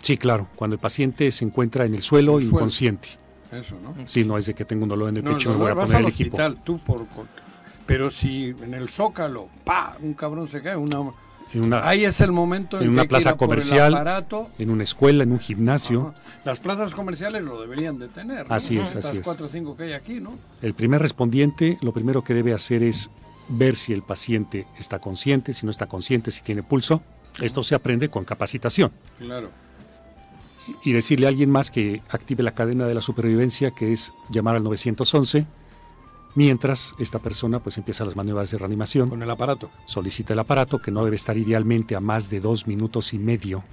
Sí, claro, cuando el paciente se encuentra en el suelo inconsciente. Eso, ¿no? Sí, no es de que tengo un dolor en el pecho y me voy a poner el equipo. Tú por, pero si en el zócalo, pa, un cabrón se cae, una Ahí es el momento en, una plaza comercial, en una escuela, en un gimnasio. Las plazas comerciales lo deberían de tener. Así es, así es. cuatro o cinco que hay aquí, ¿no? El primer respondiente, lo primero que debe hacer es ver si el paciente está consciente, si no está consciente, si tiene pulso. Esto se aprende con capacitación. Claro. Y decirle a alguien más que active la cadena de la supervivencia, que es llamar al 911 mientras esta persona pues empieza las maniobras de reanimación. Con el aparato. Solicita el aparato, que no debe estar idealmente a más de dos minutos y medio.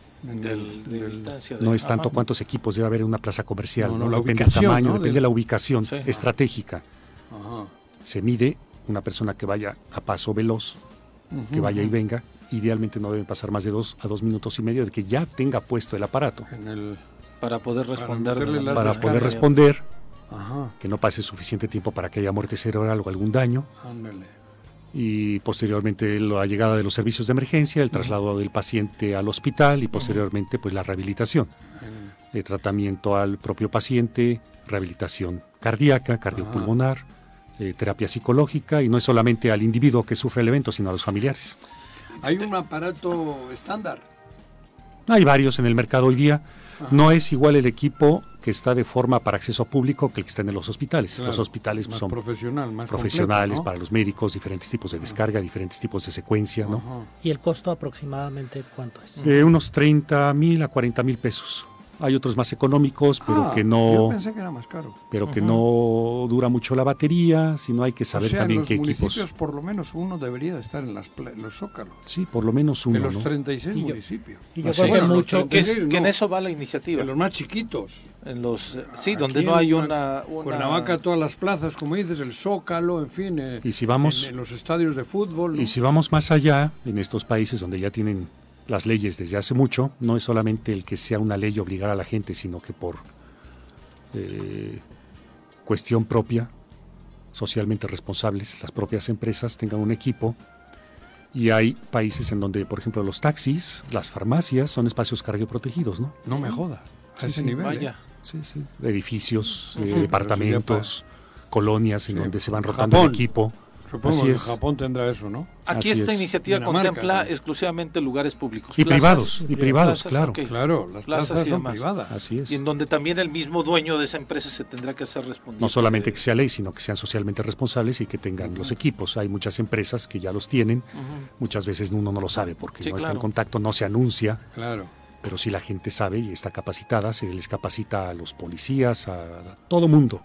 no es tanto cuántos equipos debe haber en una plaza comercial, no, depende del tamaño, depende de la ubicación estratégica. Se mide una persona que vaya a paso veloz, que vaya y venga, idealmente no debe pasar más de dos a dos minutos y medio de que ya tenga puesto el aparato. para poder responder. Para, poder responder que no pase suficiente tiempo para que haya muerte cerebral o algún daño. Y posteriormente la llegada de los servicios de emergencia, el traslado del paciente al hospital y posteriormente pues la rehabilitación. El tratamiento al propio paciente, rehabilitación cardíaca, cardiopulmonar, eh, terapia psicológica y no es solamente al individuo que sufre el evento, sino a los familiares. ¿Hay un aparato estándar? Hay varios en el mercado hoy día. No es igual el equipo que está de forma para acceso público que el que está en los hospitales. los hospitales son profesional, más profesionales para los médicos, diferentes tipos de descarga, diferentes tipos de secuencia. ¿no? ¿Y el costo aproximadamente cuánto es? Eh, unos 30 mil a 40 mil pesos. Hay otros más económicos, pero ah, que no. Yo pensé que era más caro. Pero que no dura mucho la batería, sino hay que saber también qué equipos. por lo menos uno debería estar en, las, los zócalos. Sí, por lo menos uno. En los 36 municipios. Y yo creo que mucho. Que, en eso va la iniciativa. En los más chiquitos. En los. Sí, donde no hay una, una. Cuernavaca, todas las plazas, como dices, el zócalo, en fin. Eh, y si vamos. En, los estadios de fútbol. Y si vamos más allá, en estos países donde ya tienen las leyes desde hace mucho, no es solamente el que sea una ley obligar a la gente, sino que por eh, cuestión propia, socialmente responsables, las propias empresas tengan un equipo. Y hay países en donde, por ejemplo, los taxis, las farmacias son espacios cardioprotegidos, ¿no? No me joda, a ese nivel. ¿eh? Vaya. Sí, sí. Edificios, eh, departamentos, colonias en donde se van rotando el equipo. Supongo que Japón tendrá eso, ¿no? Aquí esta iniciativa contempla exclusivamente lugares públicos. Y privados, y privados, claro. Claro, las plazas, son privadas. Así es. Y en donde también el mismo dueño de esa empresa se tendrá que hacer responsable. No solamente que sea ley, sino que sean socialmente responsables y que tengan los equipos. Hay muchas empresas que ya los tienen. Muchas veces uno no lo sabe porque no está en contacto, no se anuncia. Claro. Pero si la gente sabe y está capacitada, se les capacita a los policías, a todo mundo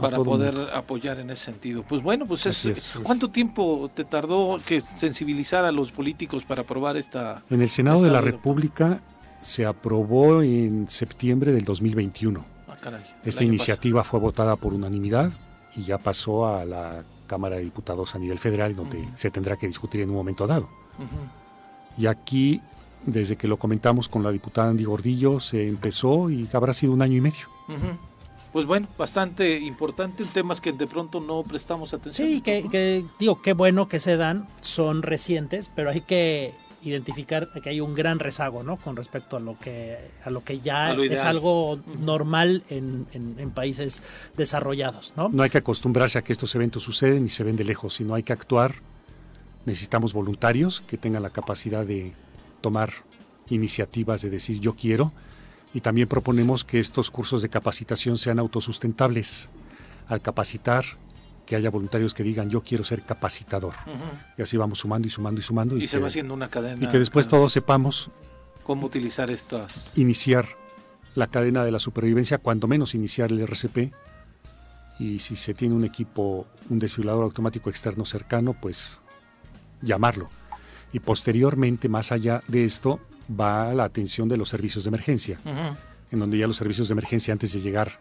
para poder apoyar en ese sentido. Pues bueno, pues es, ¿cuánto tiempo te tardó que sensibilizar a los políticos para aprobar esta? En el Senado de la República se aprobó en septiembre del 2021. Ah, esta iniciativa fue votada por unanimidad y ya pasó a la Cámara de Diputados a nivel federal, donde se tendrá que discutir en un momento dado. Y aquí, desde que lo comentamos con la diputada Andy Gordillo, se empezó y habrá sido un año y medio pues bueno, bastante importante, temas que de pronto no prestamos atención. Sí, que, digo, qué bueno que se dan, son recientes, pero hay que identificar que hay un gran rezago, ¿no? Con respecto a lo que a lo que ya es algo normal en, en, países desarrollados, ¿no? No hay que acostumbrarse a que estos eventos suceden y se ven de lejos, sino hay que actuar. Necesitamos voluntarios que tengan la capacidad de tomar iniciativas, de decir yo quiero y también proponemos que estos cursos de capacitación sean autosustentables. Al capacitar, que haya voluntarios que digan yo quiero ser capacitador. Y así vamos sumando y sumando y sumando. Y, se va haciendo una cadena. Y que después todos sepamos cómo utilizar estas. Iniciar la cadena de la supervivencia, cuando menos iniciar el RCP. Y si se tiene un equipo, un desfibrilador automático externo cercano, pues llamarlo. Y posteriormente, más allá de esto, va la atención de los servicios de emergencia, en donde ya los servicios de emergencia antes de llegar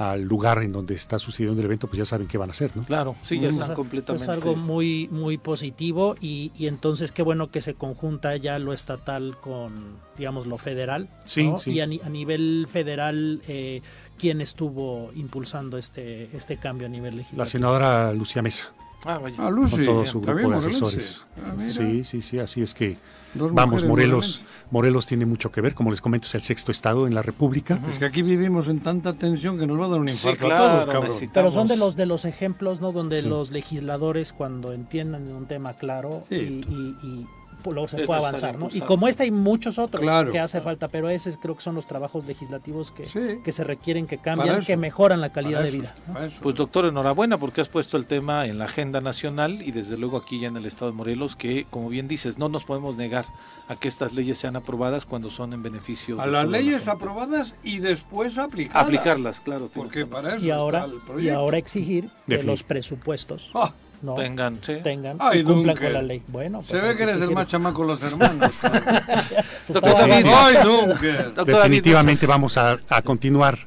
al lugar en donde está sucediendo el evento, pues ya saben qué van a hacer, ¿no? Claro, sí, ya están completamente. Es algo muy, muy positivo y, y, entonces qué bueno que se conjunta ya lo estatal con, digamos, lo federal. Sí, sí. Y a, nivel federal, eh, ¿quién estuvo impulsando este, este cambio a nivel legislativo? La senadora Lucía Mesa. Ah, vaya. Ah, Lucy, con todo su grupo de asesores. Ah, sí, sí, sí, así es que Vamos, Morelos. Morelos tiene mucho que ver, como les comento, es el sexto estado en la República. Es que aquí vivimos en tanta tensión que nos va a dar un infarto a todos, Pero son de los de los ejemplos, ¿no? Donde los legisladores cuando entiendan un tema claro y, luego se puede avanzar, ¿no? Y como este hay muchos otros que hace falta, pero esos creo que son los trabajos legislativos que, que se requieren, que cambian, que mejoran la calidad de vida. Pues doctor, enhorabuena porque has puesto el tema en la agenda nacional y desde luego aquí ya en el estado de Morelos que, como bien dices, no nos podemos negar a que estas leyes sean aprobadas cuando son en beneficio a las leyes aprobadas y después aplicarlas. Aplicarlas, claro. Porque para eso y ahora, Y ahora exigir que los presupuestos ah no, tengan, tengan y cumplan con la ley. Bueno, se pues ve que eres el más chamaco los hermanos. Definitivamente vamos a, a continuar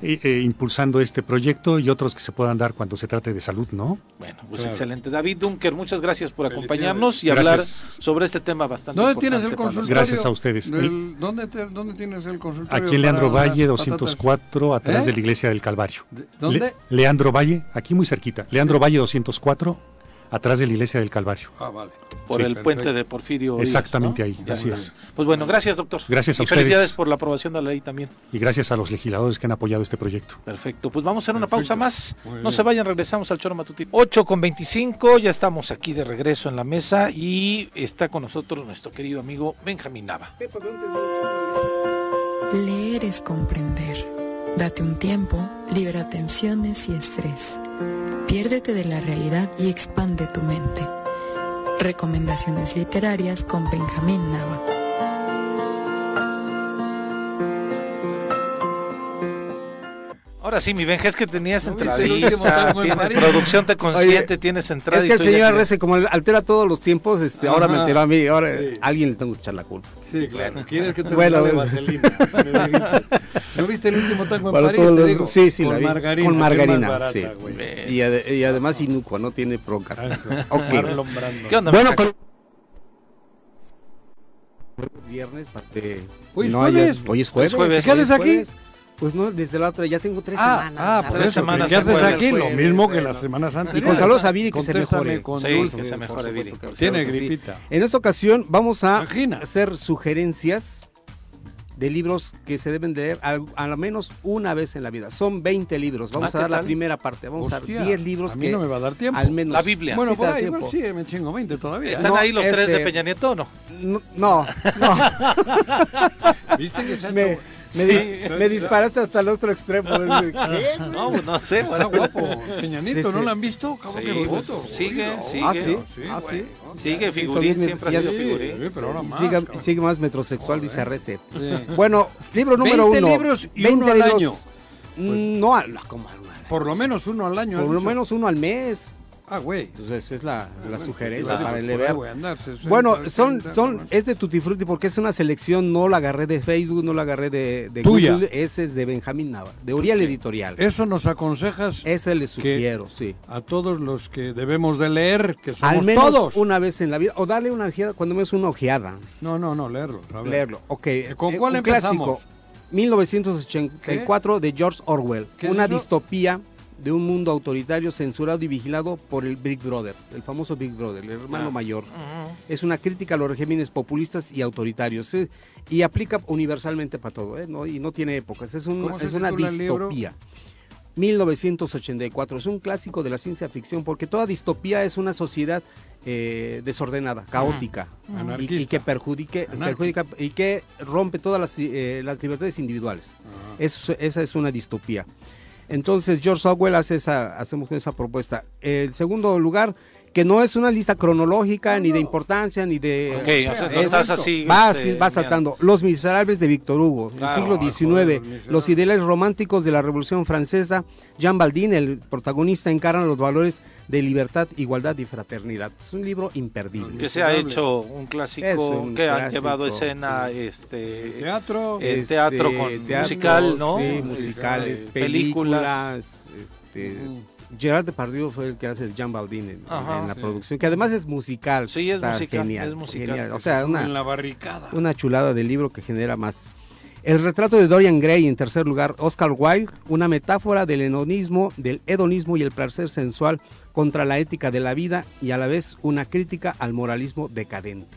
eh, impulsando este proyecto y otros que se puedan dar cuando se trate de salud, ¿no? Bueno, pues excelente. David Dunker, muchas gracias por acompañarnos y hablar sobre este tema bastante ¿Dónde tienes el consultorio? Gracias a ustedes. ¿dónde, tienes el consultorio? Aquí en Leandro Valle 204, atrás ¿Eh? de la iglesia del Calvario. ¿Dónde? Leandro Valle, aquí muy cerquita. Leandro Valle 204, atrás de la iglesia del Calvario. Ah, vale. Por el puente de Porfirio. Exactamente ahí, así es. Pues bueno, gracias doctor. Gracias a y ustedes. Felicidades por la aprobación de la ley también. Y gracias a los legisladores que han apoyado este proyecto. Perfecto, pues vamos a hacer una pausa más. No se vayan, regresamos al Choro Matutino. 8 con 25, ya estamos aquí de regreso en la mesa y está con nosotros nuestro querido amigo Benjamín Nava. Leer es comprender. Date un tiempo, libera tensiones y estrés. Piérdete de la realidad y expande tu mente. Recomendaciones literarias con Benjamín Nava. Ahora sí, mi Benja, es que tenías entradita, tiene, producción te consiente, tienes entrada. Es que el señor Rece, como altera todos los tiempos, este, ahora me enteró a mí, ahora alguien le tengo que echar la culpa. Sí, claro. ¿Quieres que te bueno, vaselina? ¿No viste el último tango en París? Te digo? Sí, sí, con la vi. Margarina, con margarina, sí. Y, y, además inúcuo, no tiene broncas. okay. ¿Qué onda? Bueno, con viernes, parte. Hoy, no jueves. hoy es jueves. ¿Qué haces aquí? Pues no, desde la otra, ya tengo tres ah, semanas. Ah, por tres semanas. ¿Qué haces aquí? Lo mismo que las semanas anteriores. Y con saludos a Viri que se mejore. Con sí, que se mejore Viri. Tiene gripita. En esta ocasión vamos a hacer sugerencias de libros que se deben leer al, menos una vez en la vida. Son 20 libros. Vamos ah, a dar la primera parte. Vamos a dar 10 libros a mí no me va a dar tiempo. Al menos. La Biblia. Bueno, sí, ahí, sí, me chingo 20 todavía. ¿Están ahí los tres de Peña Nieto o no? No, no. ¿Viste que se me, me, disparaste hasta el otro extremo. ¿Qué? No, pues no sé. Está guapo. Peñanito, ¿no lo han visto? Sí, pues, sigue, sigue. Ah, sí. Ah, sí. Sigue figurín, siempre ha sido figurín. pero ahora más. Sigue, sigue más metrosexual, dice Arrece. Bueno, libro número 20 libros y 20 uno al año. Mm, no, como Por lo menos uno al año. Por lo menos uno al mes. Ah, güey. Entonces es la, la sugerencia para leer. Bueno, son, son, es de Tutti Frutti porque es una selección, no la agarré de Facebook, no la agarré de, de Google, ese es de Benjamín Nava, de Uriel Editorial. Eso nos aconsejas. Ese le sugiero, sí. A todos los que debemos de leer, que somos Al menos todos. una vez en la vida, o darle una ojeada, cuando me es una ojeada. No, no, no, leerlo. Leerlo, ok. ¿Con eh, cuál un clásico, 1984 de George Orwell, una distopía de un mundo autoritario censurado y vigilado por el Big Brother, el famoso Big Brother, el hermano mayor. Es una crítica a los regímenes populistas y autoritarios eh, y aplica universalmente para todo, ¿eh? ¿no? y no tiene épocas, es, un, es una distopía. 1984 es un clásico de la ciencia ficción porque toda distopía es una sociedad eh, desordenada, caótica y, que perjudique, perjudica y que rompe todas las, las libertades individuales. esa es una distopía. Entonces George Orwell hace esa, hacemos esa propuesta. El segundo lugar, que no es una lista cronológica, ni de importancia, ni de... Ok, o sea, estás así... Va, este, va saltando. Los Miserables de Víctor Hugo, el siglo XIX, los ideales románticos de la Revolución Francesa, Jean Baldin, el protagonista, encarna los valores de libertad, igualdad y fraternidad. Es un libro imperdible. Que se ha hecho un clásico que ha llevado escena este teatro, eh, teatro con musical, ¿no? Sí, musicales, este, películas. Este, Gerard Depardieu fue el que hace Jean Baldin en, la producción, que además es musical. Sí, es musical, genial, es musical. O sea, una, en la barricada. una chulada del libro que genera más el retrato de Dorian Gray en tercer lugar, Oscar Wilde, una metáfora del hedonismo, del hedonismo y el placer sensual contra la ética de la vida y a la vez una crítica al moralismo decadente.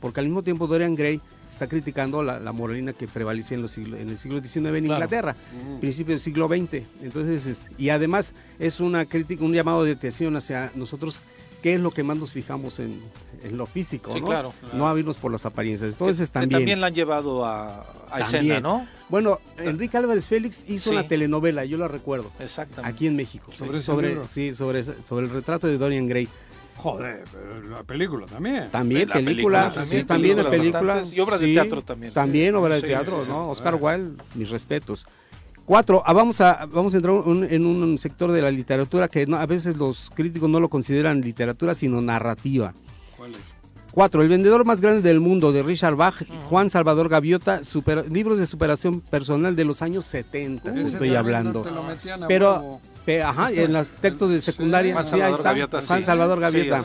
Porque al mismo tiempo Dorian Gray está criticando la, moralina que prevalecía en, en, el siglo XIX en Inglaterra, principio del siglo XX. Entonces, y además es una crítica, un llamado de atención hacia nosotros qué es lo que más nos fijamos en, lo físico, ¿no? Claro, No abrirnos por las apariencias. Entonces también. también la han llevado a, escena, ¿no? Bueno, Enrique Álvarez Félix hizo una telenovela, yo la recuerdo. Exactamente. Aquí en México. Sobre, sobre, sí, sobre, sobre el retrato de Dorian Gray. Joder, la película también. También película, también, también película, y obras de teatro también. También obras de teatro, ¿no? Oscar Wilde, mis respetos. Cuatro, ah, vamos, a, vamos a entrar en un sector de la literatura que a veces los críticos no lo consideran literatura, sino narrativa. ¿Cuál es? Cuatro, El vendedor más grande del mundo de Richard Bach, Juan Salvador Gaviota, libros de superación personal de los años 70, estoy hablando. Pero, ajá, en los textos de secundaria, Juan Salvador Gaviota, Juan Salvador Gaviota.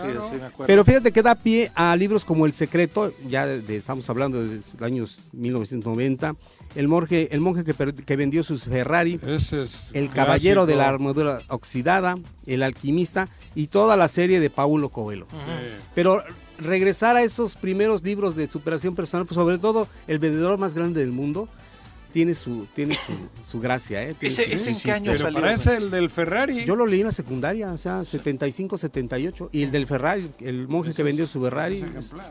Pero fíjate que da pie a libros como El Secreto, ya estamos hablando de los años 1990, el monje, el monje que, vendió sus Ferrari, el caballero de la armadura oxidada, el alquimista y toda la serie de Paulo Coelho. Pero regresar a esos primeros libros de superación personal, pues sobre todo el vendedor más grande del mundo, tiene su tiene su, gracia, ¿eh? ¿Ese, en qué año Pero parece el del Ferrari. Yo lo leí en la secundaria, o sea, 75, 78. Y el del Ferrari, el monje que vendió su Ferrari,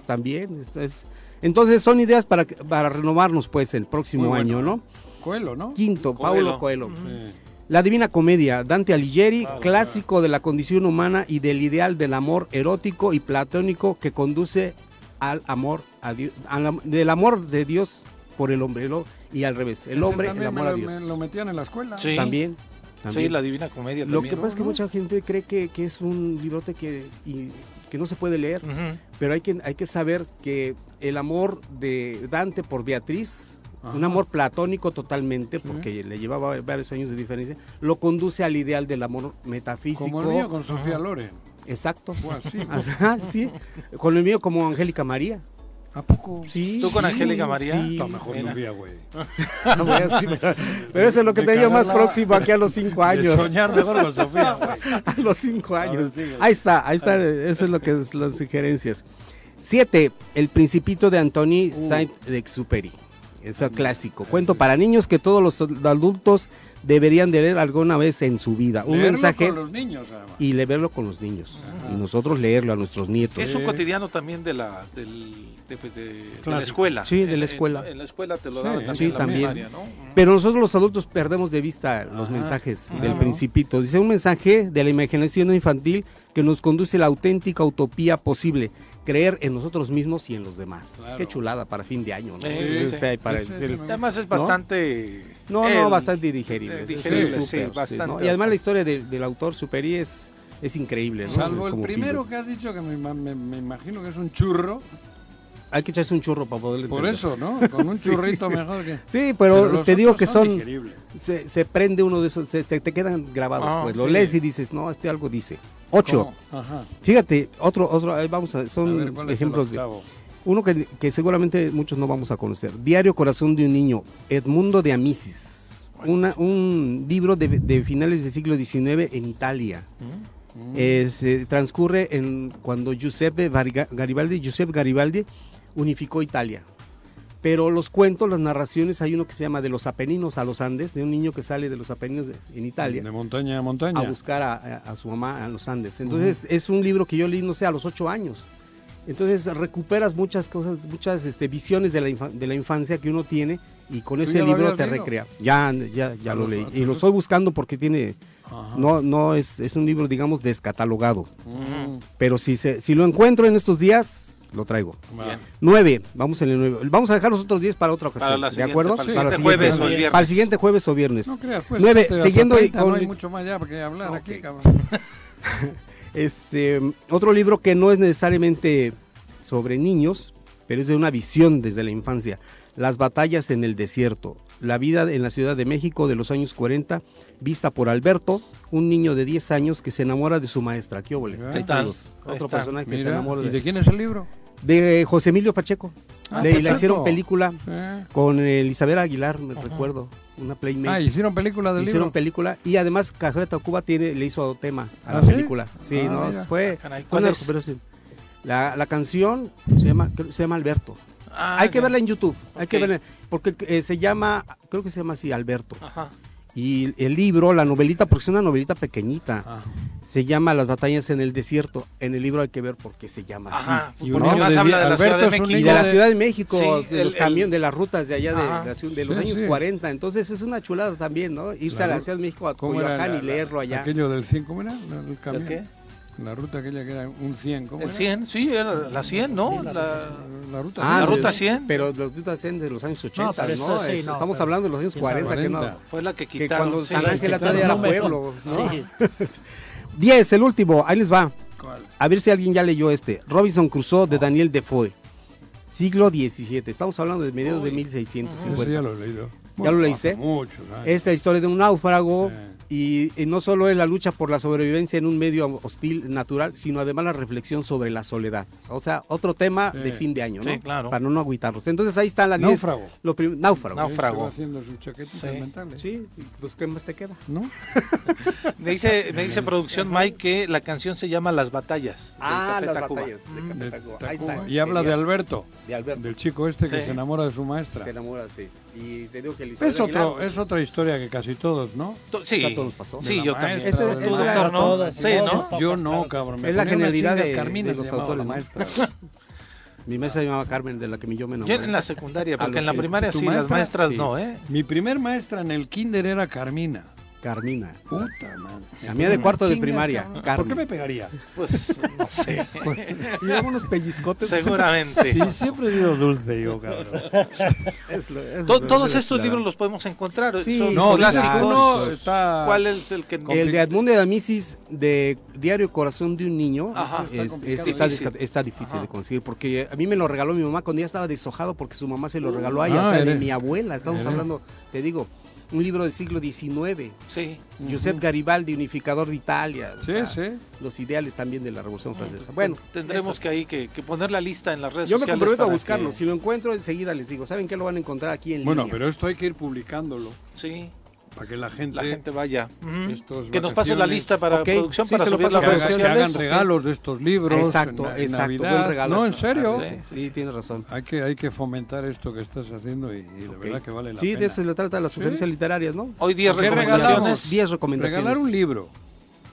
también. es, entonces son ideas para, para renovarnos pues el próximo año, ¿no? Coelho, ¿no? Quinto, Paulo Coelho. La Divina Comedia, Dante Alighieri, clásico de la condición humana y del ideal del amor erótico y platónico que conduce al amor a Dios, del amor de Dios por el hombre y al revés, el hombre el amor a Dios. lo metían en la escuela. También Sí, la Divina Comedia. Lo que pasa es que mucha gente cree que, es un librote que, que no se puede leer, pero hay que, hay que saber que el amor de Dante por Beatriz un amor platónico totalmente, porque le llevaba varios años de diferencia, lo conduce al ideal del amor metafísico. Como el mío con Sofía Loren. Exacto. sí. Con el mío como Angélica María. ¿A poco? Sí. ¿Tú con Angélica María? Sí. mejor Sofía, güey. pero eso es lo que tenía más próximo aquí a los cinco años. soñar mejor con Sofía, A los cinco años. ahí está, ahí está. Eso es lo que es las sugerencias. Siete, El Principito de Antoni uh. Saint-Exupéry. Eso es clásico. Cuento para niños que todos los adultos deberían de leer alguna vez en su vida. Un mensaje con los niños, y leerlo con los niños y nosotros leerlo a nuestros nietos. Es un cotidiano también de la de, la escuela. Sí, de la escuela. En, la escuela te lo también. Sí, también. Pero nosotros los adultos perdemos de vista los mensajes del principito. Dice un mensaje de la imaginación infantil que nos conduce a la auténtica utopía posible creer en nosotros mismos y en los demás. Qué chulada para fin de año, ¿no? además es bastante... No, no, bastante digerible. digerible bastante, Y además la historia del autor Superi es, es increíble. ¿no? Salvo el primero que has dicho, que me, imagino que es un churro. Hay que echarse un churro para poder Por eso, ¿no? Con un churrito mejor que... Sí, pero, te digo que son... se, se, prende uno de esos, se, te quedan grabados. Ah, pues lo lees y dices, no, este algo dice. Ocho. Fíjate, otro, otro, vamos a, son ejemplos de... Uno que, seguramente muchos no vamos a conocer. Diario Corazón de un Niño, Edmundo de Amicis. Una, un libro de, finales del siglo XIX en Italia. Mm. se transcurre en cuando Giuseppe Garibaldi, Giuseppe Garibaldi unificó Italia. Pero los cuentos, las narraciones, hay uno que se llama De los Apeninos a los Andes, de un niño que sale de los Apeninos en Italia. De montaña a montaña. A buscar a, su mamá a los Andes. Entonces es un libro que yo leí, no sé, a los ocho años. Entonces recuperas muchas cosas, muchas este, visiones de la, de la infancia que uno tiene y con ese libro te recrea. Ya, ya, ya lo leí. Y lo estoy buscando porque tiene... No, no es, es un libro, digamos, descatalogado. Pero si, se, si lo encuentro en estos días, lo traigo. Nueve, vamos en el nueve. Vamos a dejar los otros diez para otra ocasión. ¿De acuerdo? Para el siguiente, jueves o viernes. Para el siguiente jueves o viernes. No creas, pues, nueve, siguiendo con... No hay mucho más ya porque hablar aquí, cabrón. este, otro libro que no es necesariamente sobre niños, pero es de una visión desde la infancia. Las batallas en el desierto. La vida en la Ciudad de México de los años 40, vista por Alberto, un niño de 10 años que se enamora de su maestra. ¿Qué óvole? Ahí está. Otro personaje que se enamora de... ¿Y de quién es el libro? De José Emilio Pacheco. Ah, le, hicieron película con Elizabeth Aguilar, me recuerdo, una playmate. Ah, hicieron película del hicieron película y además Café Tacuba tiene le hizo tema a la ¿Ah, película. Sí, ah, no, fue, la, la, canción se llama se llama Alberto. hay que verla en YouTube, hay que verla porque eh, se llama, creo que se llama así Alberto. Ajá. Y el libro, la novelita, porque es una novelita pequeñita, se llama Las batallas en el desierto. En el libro hay que ver por qué se llama así. Y más habla de la Ciudad de México. Y de la Ciudad de México, de los camiones, de las rutas de allá de, de, los años 40. Entonces es una chulada también, ¿no? Irse a la Ciudad de México, a Coyoacán y leerlo allá. Aquello del 100, ¿cómo era? El camión. ¿Qué? La ruta aquella que era un 100, ¿cómo El 100, sí, era la 100, ¿no? la, la, ruta, ah, la ruta 100. Pero los rutas 100 de los años 80, ¿no? ¿no? Sí, Estamos hablando de los años 40, que no. Fue la que quitaron. Que cuando San Ángel todavía era pueblo, ¿no? Sí. 10, el último, ahí les va. ¿Cuál? A ver si alguien ya leyó este. Robinson Crusoe de Daniel Defoe. Siglo XVII. Estamos hablando de mediados de 1650. ya lo he leído. ¿Ya lo leíste? Mucho. Esta historia de un náufrago. Y, no solo es la lucha por la sobrevivencia en un medio hostil natural, sino además la reflexión sobre la soledad. O sea, otro tema de fin de año, ¿no? Sí, claro. Para no agüitarlos. Entonces ahí está la Náufrago. Lo náufrago. Náufrago. haciendo sus chaquetas sí. sí, pues ¿qué más te queda? ¿No? me dice, me dice producción Mike que la canción se llama Las Batallas. Ah, Las Batallas. De ahí está. Y habla de Alberto. De Alberto. Del chico este que se enamora de su maestra. Se enamora, sí. Y te digo que es, otro, es otra historia que casi todos, ¿no? Sí, todos pasó. Sí, yo también. Eso, es doctor, ¿no? Sí, ¿no? Yo no, cabrón. es la genialidad de, de, los autores. Maestra. Mi maestra se llamaba Carmen, de la que yo me enamoré. Yo en la secundaria, porque en la primaria sí, las maestras no, ¿eh? Mi primer maestra en el kinder era Carmina. Carmina. Puta madre. La mía de cuarto de primaria. ¿Por qué me pegaría? Pues no sé. y unos pellizcotes. Seguramente. Sí, siempre he sido dulce yo, cabrón. Es lo, es lo, todos estos libros los podemos encontrar. Sí, Son no, clásicos. Está... ¿Cuál es el que El de Edmundo de Amisis de Diario Corazón de un Niño Ajá, es, está, es, está, está, difícil Ajá. de conseguir porque a mí me lo regaló mi mamá cuando ya estaba deshojado porque su mamá se lo regaló a ella, ah, o sea, de mi abuela. Estamos hablando, te digo, un libro del siglo XIX. Sí. Josep Garibaldi, unificador de Italia. Sí, sí. Los ideales también de la Revolución Francesa. Bueno, tendremos que ahí que, que, poner la lista en las redes yo sociales. Yo me comprometo a buscarlo. Si lo encuentro, enseguida les digo. ¿Saben qué lo van a encontrar aquí en bueno, línea? Bueno, pero esto hay que ir publicándolo. Sí para que la gente, la gente vaya. Que nos pase la lista para okay. producción sí, para subir las redes sociales. Que hagan regalos de estos libros. Exacto, en, en exacto. Navidad. Buen regalo. No, en serio. Sí, sí, tienes razón. Hay que, hay que fomentar esto que estás haciendo y, y de okay. verdad que vale la sí, pena. Sí, de eso se le trata las sugerencias literarias, ¿no? Hoy 10 recomendaciones. 10 recomendaciones. Regalar un libro.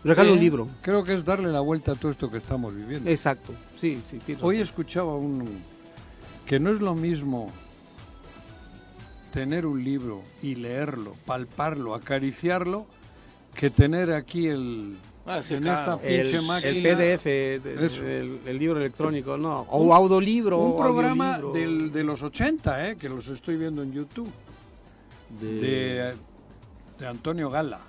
Regalo un libro. Creo que es darle la vuelta a todo esto que estamos viviendo. Exacto, sí, sí. Hoy escuchaba un que no es lo mismo tener un libro y leerlo, palparlo, acariciarlo, que tener aquí el ah, sí, en claro. esta pinche el, máquina. El PDF, el, el, libro electrónico, no. O un, audiolibro. Un programa del, de los 80, eh, que los estoy viendo en YouTube. De, de, de Antonio Gala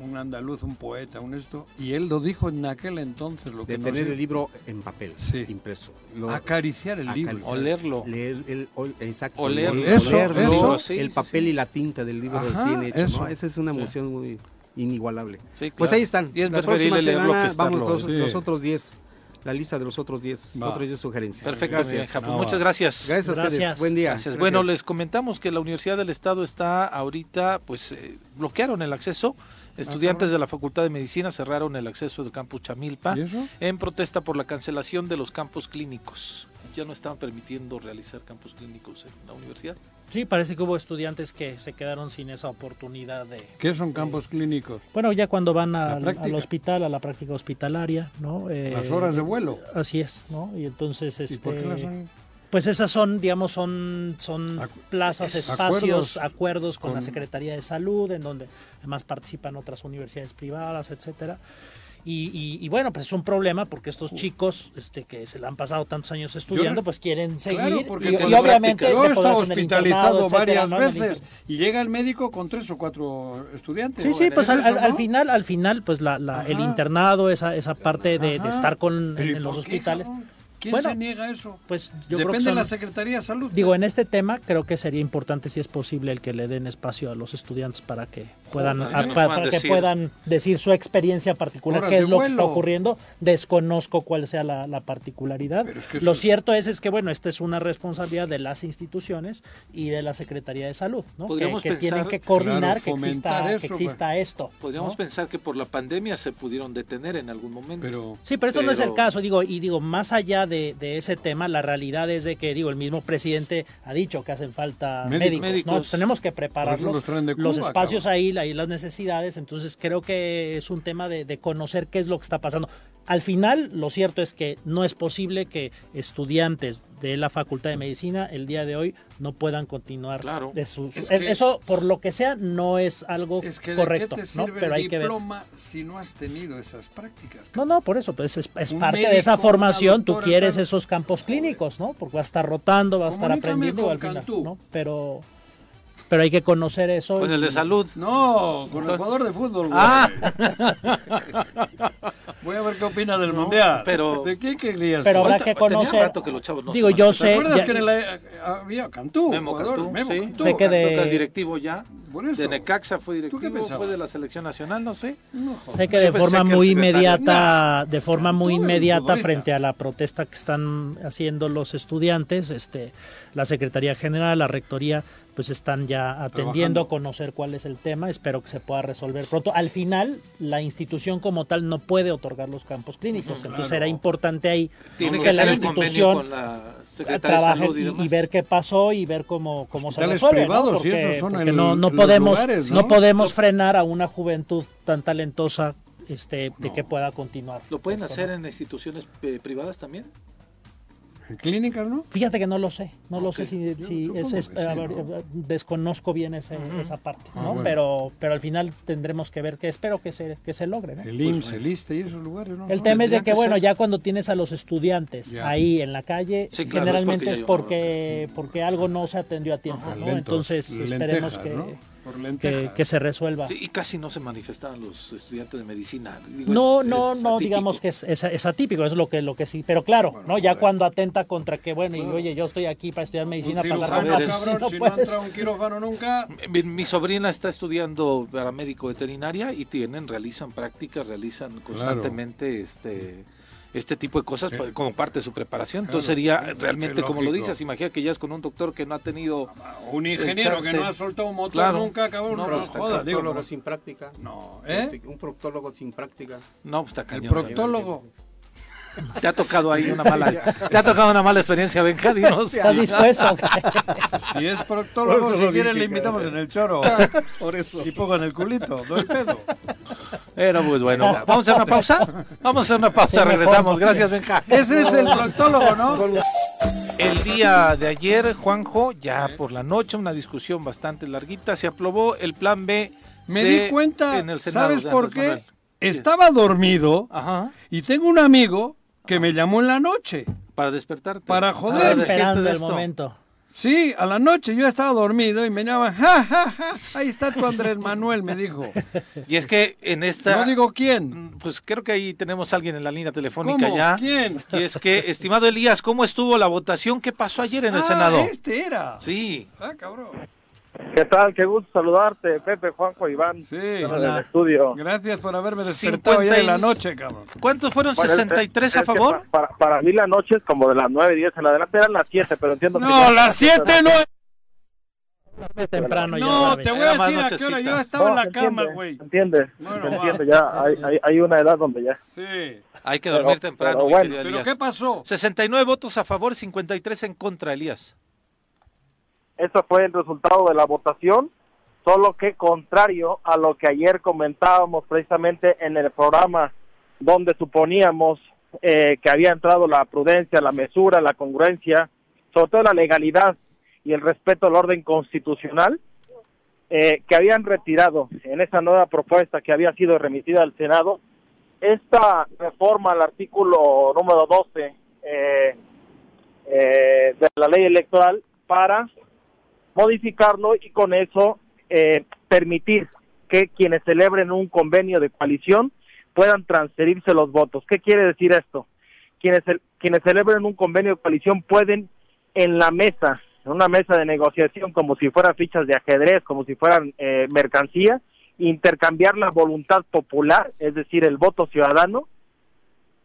un andaluz, un poeta, un esto, y él lo dijo en aquel entonces. Lo de que tener no el libro en papel, sí. impreso. Lo, acariciar el acariciar, libro. Olerlo. Leer el, o, exacto. Olerlo. Eso, olerlo, eso, el papel sí. y la tinta del libro Ajá, recién hecho. eso. ¿no? Esa es una emoción muy inigualable. Claro. Pues ahí están. Y es la próxima semana que vamos los, los otros 10 la lista de los otros 10 otros 10 sugerencias. Perfecto, gracias. No, Muchas gracias. Gracias a ustedes. Gracias. Buen día. Gracias. Bueno, les comentamos que la Universidad del Estado está ahorita, pues eh, bloquearon el acceso. Estudiantes de la Facultad de Medicina cerraron el acceso del campus Chamilpa en protesta por la cancelación de los campos clínicos. Ya no estaban permitiendo realizar campos clínicos en la universidad. Sí, parece que hubo estudiantes que se quedaron sin esa oportunidad de... ¿Qué son campos de, clínicos? Bueno, ya cuando van a, al hospital, a la práctica hospitalaria, ¿no? Eh, las horas de vuelo. Así es, ¿no? Y entonces... Este, ¿Y por qué las son? Pues esas son, digamos, son, son plazas, espacios, acuerdos, acuerdos con, con, la Secretaría de Salud, en donde además participan otras universidades privadas, etcétera. Y, y, y, bueno, pues es un problema porque estos chicos este, que se le han pasado tantos años estudiando, Yo, pues quieren seguir. Claro, porque y, y obviamente yo he estado hospitalizado varias etcétera, veces ¿no? y llega el médico con tres o cuatro estudiantes. Sí, sí, pues al, eso, al, ¿no? al, final, al final, pues la, la, el internado, esa, esa parte de, de estar con en, en los hospitales. ¿Quién bueno, se niega a eso? Pues yo Depende creo que son, de la Secretaría de Salud. Digo, en este tema creo que sería importante, si es posible, el que le den espacio a los estudiantes para que puedan, Joder, a, para, para que decir. puedan decir su experiencia particular, Horas qué es lo que está ocurriendo. Desconozco cuál sea la, la particularidad. Es que lo eso- cierto es, es que, bueno, esta es una responsabilidad de las instituciones y de la Secretaría de Salud, ¿no? Que, Podríamos que tienen pensar- que coordinar Claro, que exista, que eso, pues. exista esto. Podríamos ¿no? pensar que por la pandemia se pudieron detener en algún momento. Pero Sí, pero esto no es el caso, digo, y digo, más allá de, de ese tema, la realidad es de que, digo, el mismo presidente ha dicho que hacen falta Médicos. médicos, ¿no? Tenemos que prepararlos, los espacios cabrón. ahí, ahí las necesidades, entonces creo que es un tema de, de conocer qué es lo que está pasando. Al final, lo cierto es que no es posible que estudiantes de la Facultad de Medicina el día de hoy no puedan continuar Claro. de sus... Es es- que- eso, por lo que sea, no es algo Es que correcto, ¿de qué te ¿no? Pero el hay que ver. si no has tenido esas prácticas? No, no, por eso, pues es, parte de esa formación, tú quieres esos campos clínicos, ¿no? Porque va a estar rotando, va a estar aprendiendo al final. ¿no? Pero, pero hay que conocer eso. Con y- el de salud. No, con el jugador de fútbol. güey. Ah. Voy a ver qué opina del mundial. pero- ¿De qué querías? Pero habrá ¿Cuánto- que tenía conocer- rato que los chavos no Digo, yo van. ¿Te sé- acuerdas ya- que en el, había Cantú? Memo jugador? Cantú, Memo sí. Cantú. Sé que de- es directivo ya. Por eso. De Necaxa fue ¿Tú qué directivo, pensabas? fue de la selección nacional, no sé. No. Sé que de forma muy inmediata, de forma muy Cantú, inmediata frente a la protesta que están haciendo los estudiantes, este, la Secretaría General, la Rectoría, pues están ya atendiendo a conocer cuál es el tema. Espero que se pueda resolver pronto. Al final, la institución como tal no puede otorgar los campos clínicos, entonces claro. será importante ahí Tiene que que la institución con la trabaje y, y, demás. y ver qué pasó y ver cómo, cómo se resuelve, ¿no? privados y Porque, no, no podemos lugares, ¿no? ¿no? podemos frenar a una juventud tan talentosa este de que pueda continuar. ¿Lo pueden hacer ¿no? en instituciones eh, privadas también? ¿En clínicas no? Fíjate que no lo sé, no lo sé si, si es, desconozco bien esa parte, ah, ¿no? Pero pero al final tendremos que ver que espero que se que se logre, El IMSS, el ISTE y esos lugares, ¿no? El tema es de que, bueno, ya cuando tienes a los estudiantes ahí en la calle, generalmente es porque porque, algo no se atendió a tiempo, ¿no? Entonces esperemos que que, se resuelva. y casi no se manifestaban los estudiantes de medicina. no, no, no, digamos que es, es, atípico, es lo que, lo que sí. Pero claro, ¿no? ya cuando atenta contra que, bueno, y oye, yo estoy aquí para estudiar medicina, para la cabrón, si no, entra un quirófano nunca. Mi, sobrina está estudiando para médico veterinaria y tienen, realizan prácticas, realizan constantemente este este tipo de cosas como parte de su preparación. Entonces sería realmente, como lo dices, imagina que ya es con un doctor que no ha tenido... Un ingeniero que no ha soltado un motor nunca, cabrón. No, no, un proctólogo sin práctica. No, ¿eh? Un proctólogo sin práctica. No, pues está cañón. El proctólogo... Te ha tocado ahí una mala, te ha tocado una mala experiencia, Benja, ¿Estás dispuesto? si es proctólogo, si quiere le invitamos en el choro. Por eso. Y pongo en el culito, doy pedo. Pero pues bueno, vamos a hacer una pausa. Vamos a hacer una pausa, regresamos. Gracias, Benja. Ese es el proctólogo, ¿no? El día de ayer, Juanjo, ya por la noche, una discusión bastante larguita, se aprobó el plan B. Me di cuenta, en el Senado ¿sabes por qué? Estaba dormido y tengo un amigo que me llamó en la noche. Para despertarte. Para joder. esperando el momento. Sí, a la noche yo estaba dormido y me llamaban, ja, ja, ja, ahí está tu Andrés Manuel, me dijo. Y es que en esta... No digo quién. Mm, pues creo que ahí tenemos a alguien en la línea telefónica ya. ¿Quién? Y es que, estimado Elías, ¿cómo estuvo la votación? ¿Qué pasó ayer en el ah, Senado? este era. Sí. Ah, cabrón. ¿Qué tal? Qué gusto saludarte, Pepe, Juanjo, Iván. Sí, en estudio. Gracias por haberme despertado ya en la noche, cabrón. ¿Cuántos fueron? ¿63 a favor? Para, para, mí la noche es como de las 9, 10 en adelante, eran las 7, pero entiendo que... No, las 7 no... Temprano, no, te voy a decir a qué hora yo estaba en la cama, güey. ¿Entiendes? Bueno, entiende, ya hay, hay, hay, una edad donde ya. Sí. Hay que dormir temprano, pero, bueno. ¿Pero qué pasó? 69 votos a favor, 53 en contra, Elías. Ese fue el resultado de la votación, solo que contrario a lo que ayer comentábamos precisamente en el programa donde suponíamos eh, que había entrado la prudencia, la mesura, la congruencia, sobre todo la legalidad y el respeto al orden constitucional, eh, que habían retirado en esa nueva propuesta que había sido remitida al Senado, esta reforma al artículo número 12 eh, de la ley electoral para modificarlo y con eso eh, permitir que quienes celebren un convenio de coalición puedan transferirse los votos. ¿Qué quiere decir esto? Quienes, quienes celebren un convenio de coalición pueden en la mesa, en una mesa de negociación como si fueran fichas de ajedrez, como si fueran eh, mercancía, intercambiar la voluntad popular, es decir, el voto ciudadano,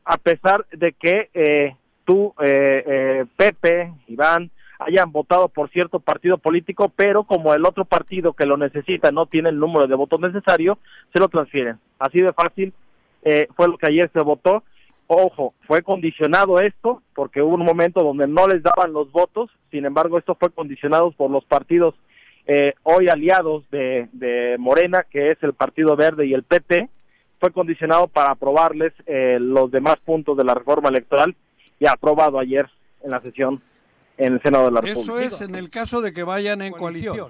a pesar de que eh, tú, eh, Pepe, Iván, hayan votado por cierto partido político, pero como el otro partido que lo necesita no tiene el número de votos necesario, se lo transfieren. Así de fácil eh, fue lo que ayer se votó. Ojo, fue condicionado esto porque hubo un momento donde no les daban los votos, sin embargo esto fue condicionado por los partidos eh, hoy aliados de, de, Morena, que es el Partido Verde y el PT, fue condicionado para aprobarles eh, los demás puntos de la reforma electoral y aprobado ayer en la sesión en el Senado de la República. Eso es en el caso de que vayan en coalición.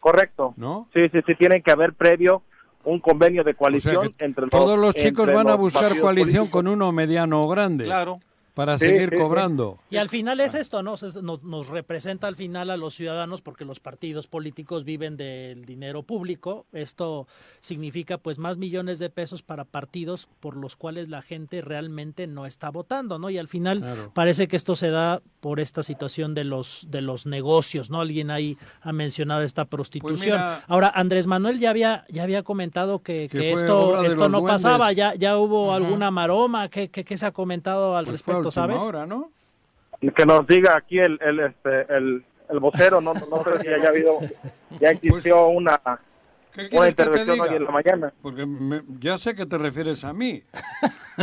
Correcto. ¿No? Sí, sí, sí, tienen que haber previo un convenio de coalición entre Todos los chicos van a buscar coalición con uno mediano o grande. Claro para seguir cobrando. Y al final es esto, ¿no? Nos, representa al final a los ciudadanos porque los partidos políticos viven del dinero público. Esto significa pues más millones de pesos para partidos por los cuales la gente realmente no está votando, ¿no? Y al final parece que esto se da por esta situación de los de los negocios, ¿no? Alguien ahí ha mencionado esta prostitución. Pues Ahora Andrés Manuel ya había ya había comentado que, esto esto no pasaba, ya ya hubo alguna maroma, ¿qué, qué, se ha comentado al pues respecto? ¿Sabes? ¿no? Que nos diga aquí el, el, este, el, el vocero, no, no sé si haya habido, ya existió pues, una, una intervención hoy en la mañana. Porque ya sé que te refieres a mí.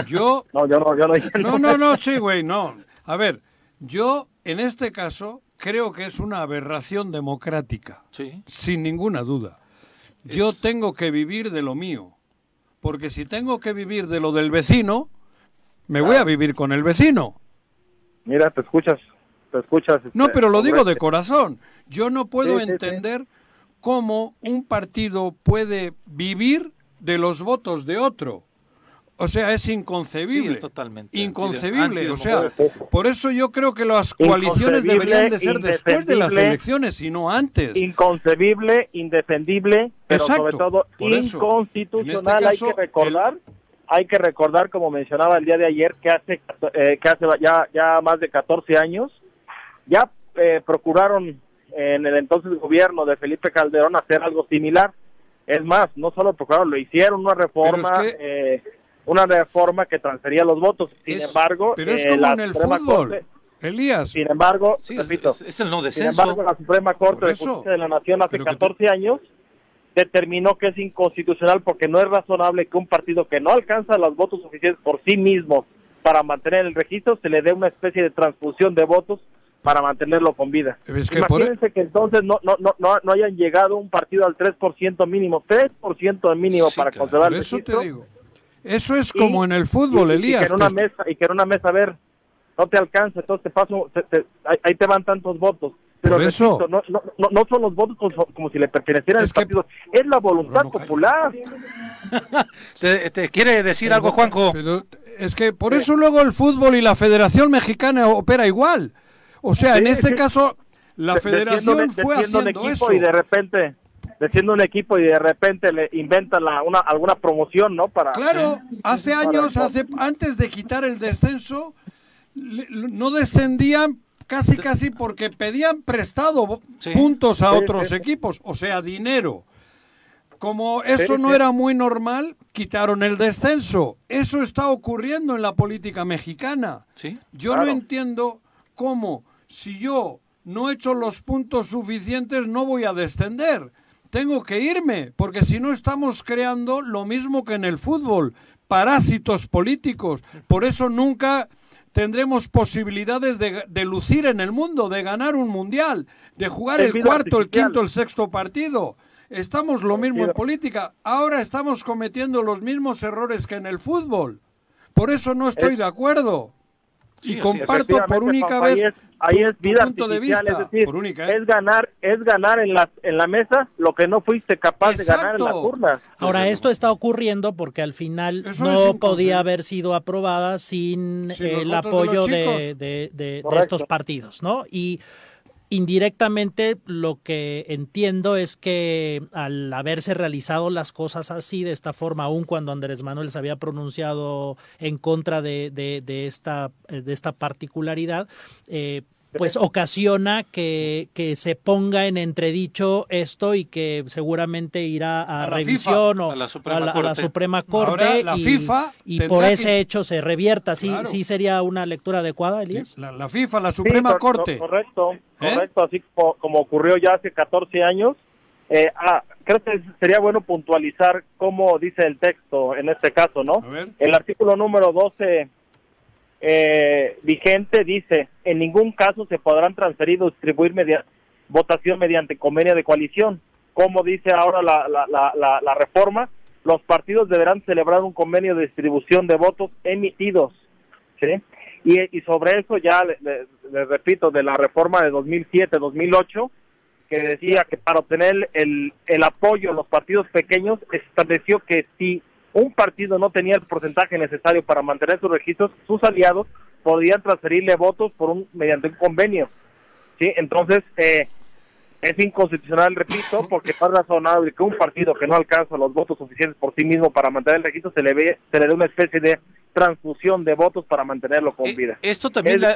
Yo... no, yo no, yo no. No, no, no, sí, güey, no. A ver, yo en este caso creo que es una aberración democrática. Sí. Sin ninguna duda. Yo tengo que vivir de lo mío. Porque si tengo que vivir de lo del vecino, me voy a vivir con el vecino. Mira, te escuchas, te escuchas. no, este, pero lo digo de corazón. Yo no puedo entender cómo un partido puede vivir de los votos de otro. O sea, es inconcebible. totalmente. Inconcebible. O sea, por eso yo creo que las coaliciones deberían de ser después de las elecciones y no antes. Inconcebible, indefendible, pero sobre todo inconstitucional. Este hay que recordar, hay que recordar, como mencionaba el día de ayer, que hace, eh, que hace ya, ya más de 14 años, ya eh, procuraron en el entonces gobierno de Felipe Calderón hacer algo similar. Es más, no solo procuraron, lo hicieron una reforma. Eh, una reforma que transfería los votos. Sin embargo, pero es eh, como en el fútbol. Elías. Sin embargo, repito, es, el no Sin embargo, la Suprema Corte de Justicia de la Nación hace 14 años determinó que es inconstitucional porque no es razonable que un partido que no alcanza los votos suficientes por sí mismo para mantener el registro se le dé una especie de transfusión de votos para mantenerlo con vida. Imagínense que entonces no, no, no, no, hayan llegado un partido al 3% mínimo, 3% mínimo para conservar el registro. Te digo eso es como en el fútbol, Elías. Y que en una mesa, y que en una mesa, a ver, no te alcanza, entonces te paso, ahí te van tantos votos. Pero eso, no, no, no, son los votos como, si le pertenecieran al partido, es la voluntad popular. ¿Te, quiere decir algo, Juanjo? es que por eso luego el fútbol y la Federación Mexicana opera igual. O sea, en este caso, la Federación fue haciendo eso. Y de repente siendo un equipo y de repente le inventa la, una, alguna promoción, ¿no? Para, claro, hace años, hace, antes de quitar el descenso, no descendían casi casi porque pedían prestado puntos a otros equipos, o sea, dinero. Como eso no era muy normal, quitaron el descenso. Eso está ocurriendo en la política mexicana. Yo no entiendo cómo, si yo no he hecho los puntos suficientes, no voy a descender tengo que irme, porque si no estamos creando lo mismo que en el fútbol, parásitos políticos. Por eso nunca tendremos posibilidades de, lucir en el mundo, de ganar un mundial, de jugar el cuarto, el quinto, el sexto partido. Estamos lo mismo en política. Ahora estamos cometiendo los mismos errores que en el fútbol. Por eso no estoy de acuerdo. Y comparto por única vez ahí es vida artificial, es decir, ¿eh? es ganar, es ganar en la, en la mesa lo que no fuiste capaz de ganar en la urna. Ahora, esto está ocurriendo porque al final no podía haber sido aprobada sin, el apoyo de, de, de, estos partidos, ¿no? Y indirectamente lo que entiendo es que al haberse realizado las cosas así, de esta forma, aun cuando Andrés Manuel se había pronunciado en contra de, de, esta, de esta particularidad, eh, pues ocasiona que, que, se ponga en entredicho esto y que seguramente irá a, revisión o a la Suprema Corte, la y, FIFA y por ese hecho se revierta. ¿Sí, ¿Sí sería una lectura adecuada, Elías? La, FIFA, la Suprema Corte. correcto, ¿Eh? correcto, así como, ocurrió ya hace 14 años. Eh, ah, creo que sería bueno puntualizar cómo dice el texto en este caso, ¿no? El artículo número 12 eh, vigente dice, en ningún caso se podrán transferir o distribuir votación mediante convenio de coalición. Como dice ahora la, la, la, reforma, los partidos deberán celebrar un convenio de distribución de votos emitidos. Y, y sobre eso ya le, repito, de la reforma de 2007-2008, que decía que para obtener el, el apoyo de los partidos pequeños, estableció que si un partido no tenía el porcentaje necesario para mantener sus registros, sus aliados podían transferirle votos por un mediante un convenio. ¿sí? Entonces, eh, es inconstitucional, repito, porque es razonable que un partido que no alcanza los votos suficientes por sí mismo para mantener el registro se le, ve, se le dé una especie de transfusión de votos para mantenerlo con eh, vida. Esto también le,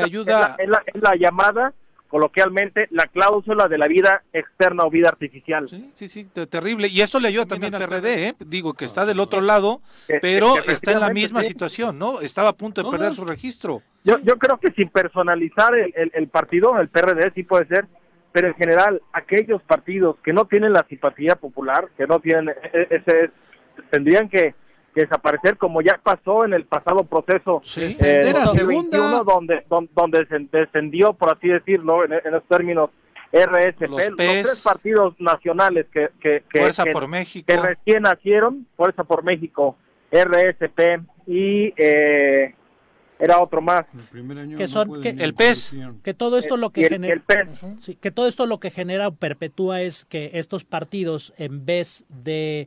ayuda... Es la, es la llamada coloquialmente la cláusula de la vida externa o vida artificial. Sí, sí, sí, terrible. Y esto le ayuda también al PRD, ¿eh? digo que está del otro lado, pero está en la misma situación, ¿no? Estaba a punto de perder su registro. Yo, yo creo que sin personalizar el, el, partido, el PRD sí puede ser, pero en general aquellos partidos que no tienen la simpatía popular, que no tienen e, e, ese, tendrían que desaparecer como ya pasó en el pasado proceso sí. eh, donde, donde, se descendió por así decirlo en, los términos RSP los, tres partidos nacionales que que, Fuerza por México. que recién nacieron Fuerza por México RSP y eh, era otro más. El que son que, el pez, que todo esto lo que genera que todo esto lo que genera o perpetúa es que estos partidos en vez de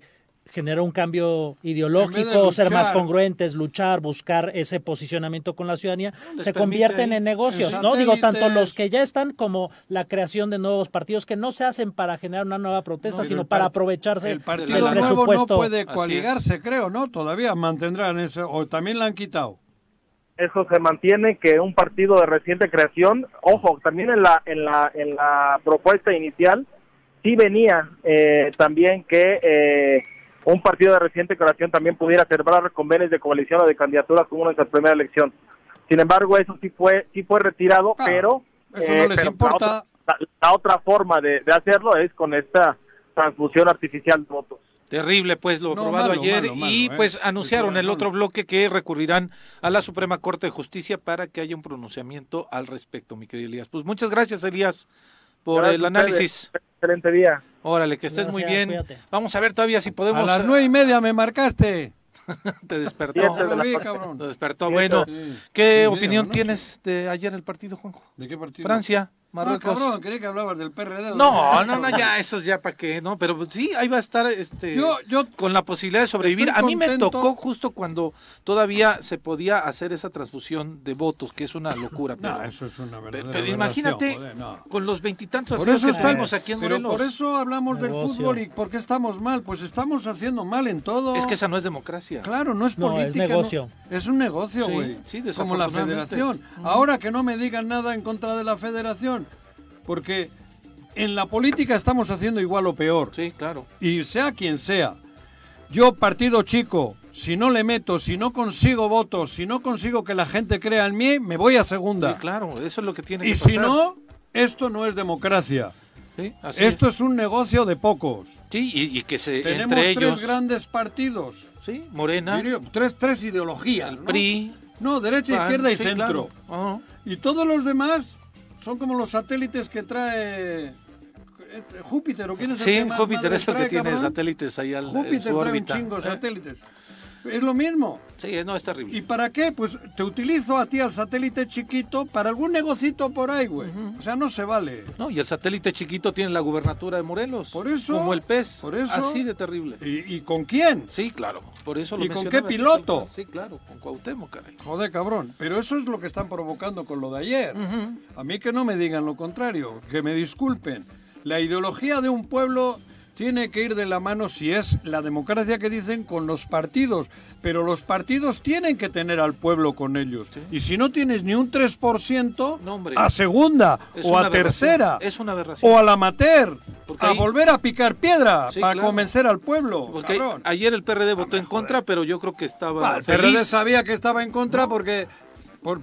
generar un cambio ideológico, ser más congruentes, luchar, buscar ese posicionamiento con la ciudadanía, se convierten en negocios, ¿no? Digo, tanto los que ya están como la creación de nuevos partidos que no se hacen para generar una nueva protesta, sino para aprovecharse el partido del presupuesto. no puede coaligarse, creo, ¿no? Todavía mantendrán eso, o también la han quitado. Eso se mantiene que un partido de reciente creación, ojo, también en la en la en la propuesta inicial sí venía eh, también que eh, un partido de reciente creación también pudiera celebrar convenios de coalición o de candidaturas como nuestra primera elección. Sin embargo, eso sí fue sí fue retirado, pero, eh, importa. La, otra, forma de, hacerlo es con esta transfusión artificial de votos. Terrible, pues lo probado ayer y ¿eh? pues anunciaron el otro bloque que recurrirán a la Suprema Corte de Justicia para que haya un pronunciamiento al respecto, mi querido Elías. Pues muchas gracias, Elías, por el análisis. Excelente día. Órale, que estés muy bien. Vamos a ver todavía si podemos. A las nueve y media me marcaste. Te despertó. Te despertó. Bueno, ¿qué opinión tienes de ayer el partido, Juanjo? ¿De qué partido? Francia. Ah, cabrón, quería que hablabas del PRD. No, no, no, ya, eso es ya para qué, ¿no? Pero sí, ahí va a estar este, yo, yo con la posibilidad de sobrevivir. A mí me tocó justo cuando todavía se podía hacer esa transfusión de votos, que es una locura. Pero, no, eso es una verdadera Pero imagínate, con los veintitantos por eso estamos aquí en Morelos. Pero por eso hablamos del fútbol y por qué estamos mal. Pues estamos haciendo mal en todo. Es que esa no es democracia. Claro, no es política. es negocio. es un negocio, güey. Sí, sí, como la federación. Ahora que no me digan nada en contra de la federación porque en la política estamos haciendo igual o peor. Sí, claro. Y sea quien sea. Yo, partido chico, si no le meto, si no consigo votos, si no consigo que la gente crea en mí, me voy a segunda. Sí, claro, eso es lo que tiene y que pasar. Y si no, esto no es democracia. Sí, así esto es. un negocio de pocos. Sí, y, que se Tenemos entre tres grandes partidos. Sí, Morena. tres, tres ideologías. El PRI. No, derecha, izquierda y centro. Y todos los demás son como los satélites que trae eh, Júpiter, ¿o quién es el sí, Júpiter es el que tiene satélites ahí al Júpiter trae un chingo de ¿eh? satélites. Es lo mismo. Sí, no, es terrible. ¿Y para qué? Pues te utilizo a ti al satélite chiquito para algún negocito por ahí, güey. O sea, no se vale. No, y el satélite chiquito tiene la gubernatura de Morelos. Por eso. Como el pez. Por eso. Así de terrible. ¿Y, con quién? Sí, claro. Por eso lo ¿Y con qué piloto? Sí, claro, con Cuauhtémoc, caray. Joder, cabrón. Pero eso es lo que están provocando con lo de ayer. A mí que no me digan lo contrario, que me disculpen. La ideología de un pueblo tiene que ir de la mano si es la democracia que dicen con los partidos, pero los partidos tienen que tener al pueblo con ellos. Y si no tienes ni un 3%, a segunda o a tercera, es una o a la amateur, a volver a picar piedra para convencer al pueblo. ayer el PRD votó en contra, pero yo creo que estaba El PRD sabía que estaba en contra porque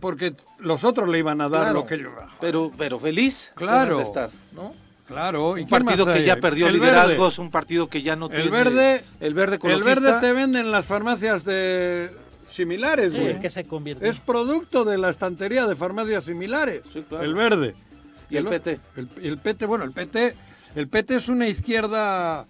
porque los otros le iban a dar lo que yo pero pero feliz claro. estar, ¿no? Claro, un partido que ya perdió el liderazgos, un partido que ya no tiene. El verde, el verde El verde te venden las farmacias de similares, güey. que se convierte. Es producto de la estantería de farmacias similares. El verde. Y el, PT. El, el, PT, bueno, el PT, el PT es una izquierda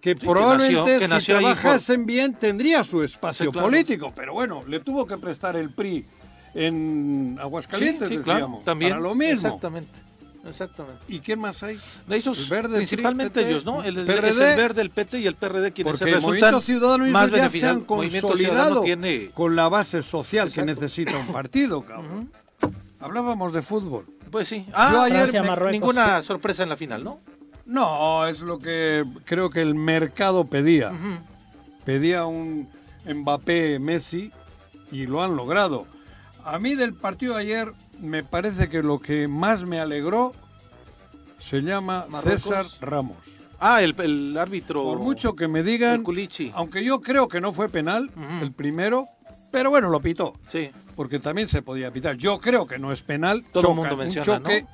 que probablemente si trabajasen bien tendría su espacio político, pero bueno, le tuvo que prestar el PRI en Aguascalientes, decíamos, también, para lo mismo. Exactamente. Exactamente. ¿Y quién más hay? Ellos, verde, principalmente ellos, ¿no? El, PRD, es el verde, el PT y el PRD quienes porque se resultan el Ciudadano más ya se han consolidado tiene... con la base social que necesita un partido, cabrón. Hablábamos de fútbol. Pues sí. Ah, ayer ninguna sorpresa en la final, ¿no? No, es lo que creo que el mercado pedía. Pedía un Mbappé Messi y lo han logrado. A mí del partido de ayer me parece que lo que más me alegró se llama César Ramos. Ah, el, árbitro. Por mucho que me digan, aunque yo creo que no fue penal el primero, pero bueno, lo pitó. Sí. Porque también se podía pitar. Yo creo que no es penal. Todo el mundo menciona, un choque,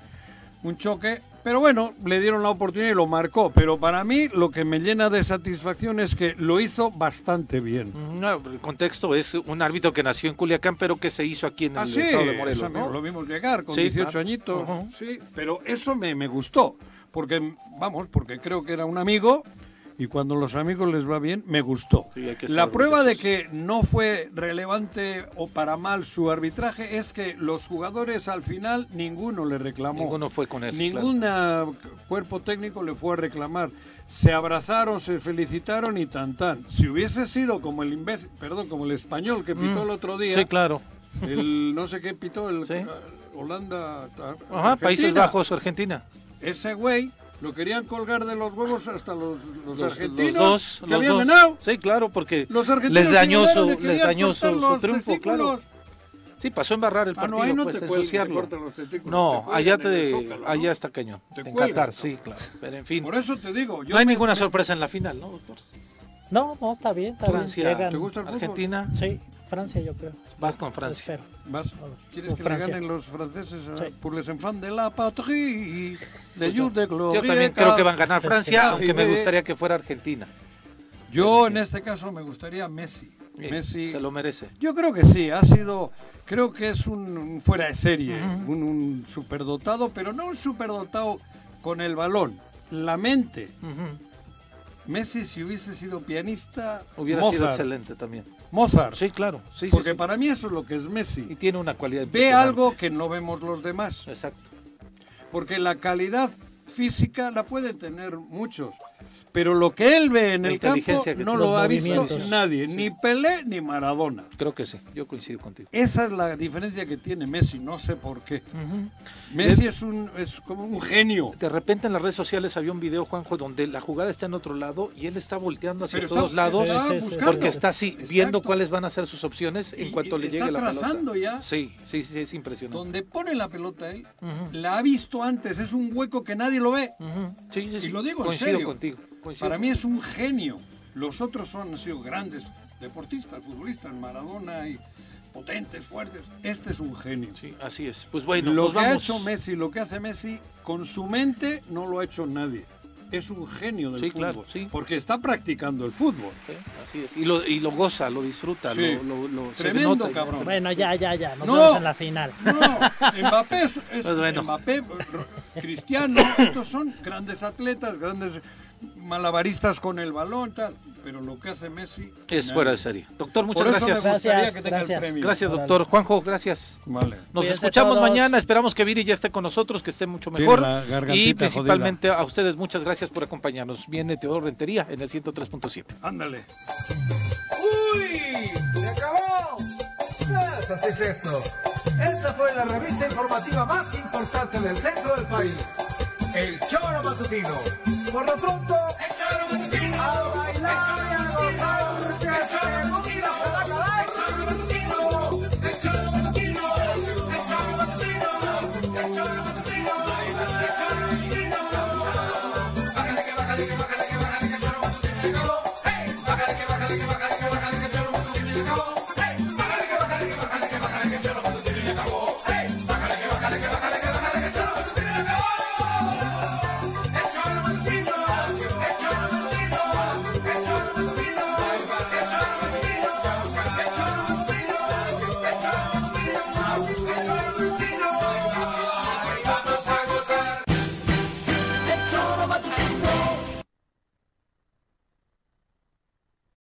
un choque pero bueno, le dieron la oportunidad y lo marcó. Pero para mí lo que me llena de satisfacción es que lo hizo bastante bien. No, el contexto es un árbitro que nació en Culiacán, pero que se hizo aquí en el ah, estado de Morelos. ¿no? Lo vimos llegar con 18 añitos. Sí, pero eso me, me gustó. Porque, vamos, porque creo que era un amigo y cuando los amigos les va bien, me gustó. la prueba de que no fue relevante o para mal su arbitraje es que los jugadores al final ninguno le reclamó. Ninguno fue con él. Ningún cuerpo técnico le fue a reclamar. Se abrazaron, se felicitaron y tan tan. Si hubiese sido como el imbécil, perdón, como el español que pitó mm. el otro día. Sí, claro. El no sé qué pitó, el Holanda. Ajá, Países Bajos, Argentina. Ese güey lo querían colgar de los huevos hasta los, los, argentinos que habían ganado. Sí, claro, porque les dañó su, les dañó su, triunfo, claro. Sí, pasó a embarrar el partido, ah, no, ahí no pues, te ensuciarlo. no, allá te, allá está cañón. Te en Qatar, sí, claro. Pero en fin. Por eso te digo. no hay ninguna sorpresa en la final, ¿no, doctor? No, no, está bien, está Francia, bien. ¿Te gusta el Argentina. Sí, Francia yo creo. Vas con Francia. ¿Vas? ¿Quieres que le ganen los franceses a, por les enfants de la patrie, de Jules de Gloria? Yo también creo que van a ganar Francia, aunque me gustaría que fuera Argentina. Yo en este caso me gustaría Messi. Messi se lo merece. Yo creo que sí, ha sido, creo que es un, fuera de serie, un, superdotado, pero no un superdotado con el balón, la mente. Messi si hubiese sido pianista, hubiera sido excelente también. Mozart. Sí, claro. Sí, Porque para mí eso es lo que es Messi. Y tiene una cualidad. Ve algo que no vemos los demás. Exacto. Porque la calidad física la pueden tener muchos, pero lo que él ve en el campo no lo ha visto nadie, ni Pelé ni Maradona. Creo que sí, yo coincido contigo. Esa es la diferencia que tiene Messi, no sé por qué. Messi es, un, es como un genio. De repente en las redes sociales había un video, Juanjo, donde la jugada está en otro lado y él está volteando hacia todos lados porque está así, viendo cuáles van a ser sus opciones en cuanto le llegue la pelota. Está trazando ya. Sí, sí, sí, es impresionante. Donde pone la pelota él, la ha visto antes, es un hueco que nadie lo ve. Sí, sí, sí. Y lo digo en serio. contigo. Para mí es un genio. Los otros son, han sido grandes deportistas, futbolistas, Maradona y potentes, fuertes. Este es un genio. Sí, así es. Pues bueno, lo pues que ha hecho Messi, lo que hace Messi, con su mente no lo ha hecho nadie. Es un genio del fútbol. Claro, sí. Porque está practicando el fútbol. así es. Y lo, y lo goza, lo disfruta. Lo, lo, Tremendo, cabrón. Bueno, ya, ya, ya. Nos vemos en la final. No, Mbappé es, pues Mbappé, Cristiano, estos son grandes atletas, grandes malabaristas con el balón, tal. Pero lo que hace Messi. Es fuera de serie. Doctor, muchas gracias. Gracias, gracias. gracias, doctor. Juanjo, gracias. Vale. Nos escuchamos mañana. Esperamos que Viri ya esté con nosotros, que esté mucho mejor. Y principalmente a ustedes, muchas gracias por acompañarnos. Viene Teodoro Rentería en el 103.7. Ándale. ¡Uy! ¡Se acabó! Pues así es esto. Esta fue la revista informativa más importante del centro del país. El Choro Matutino. Por lo pronto, el Choro Matutino. A bailar y a gozar.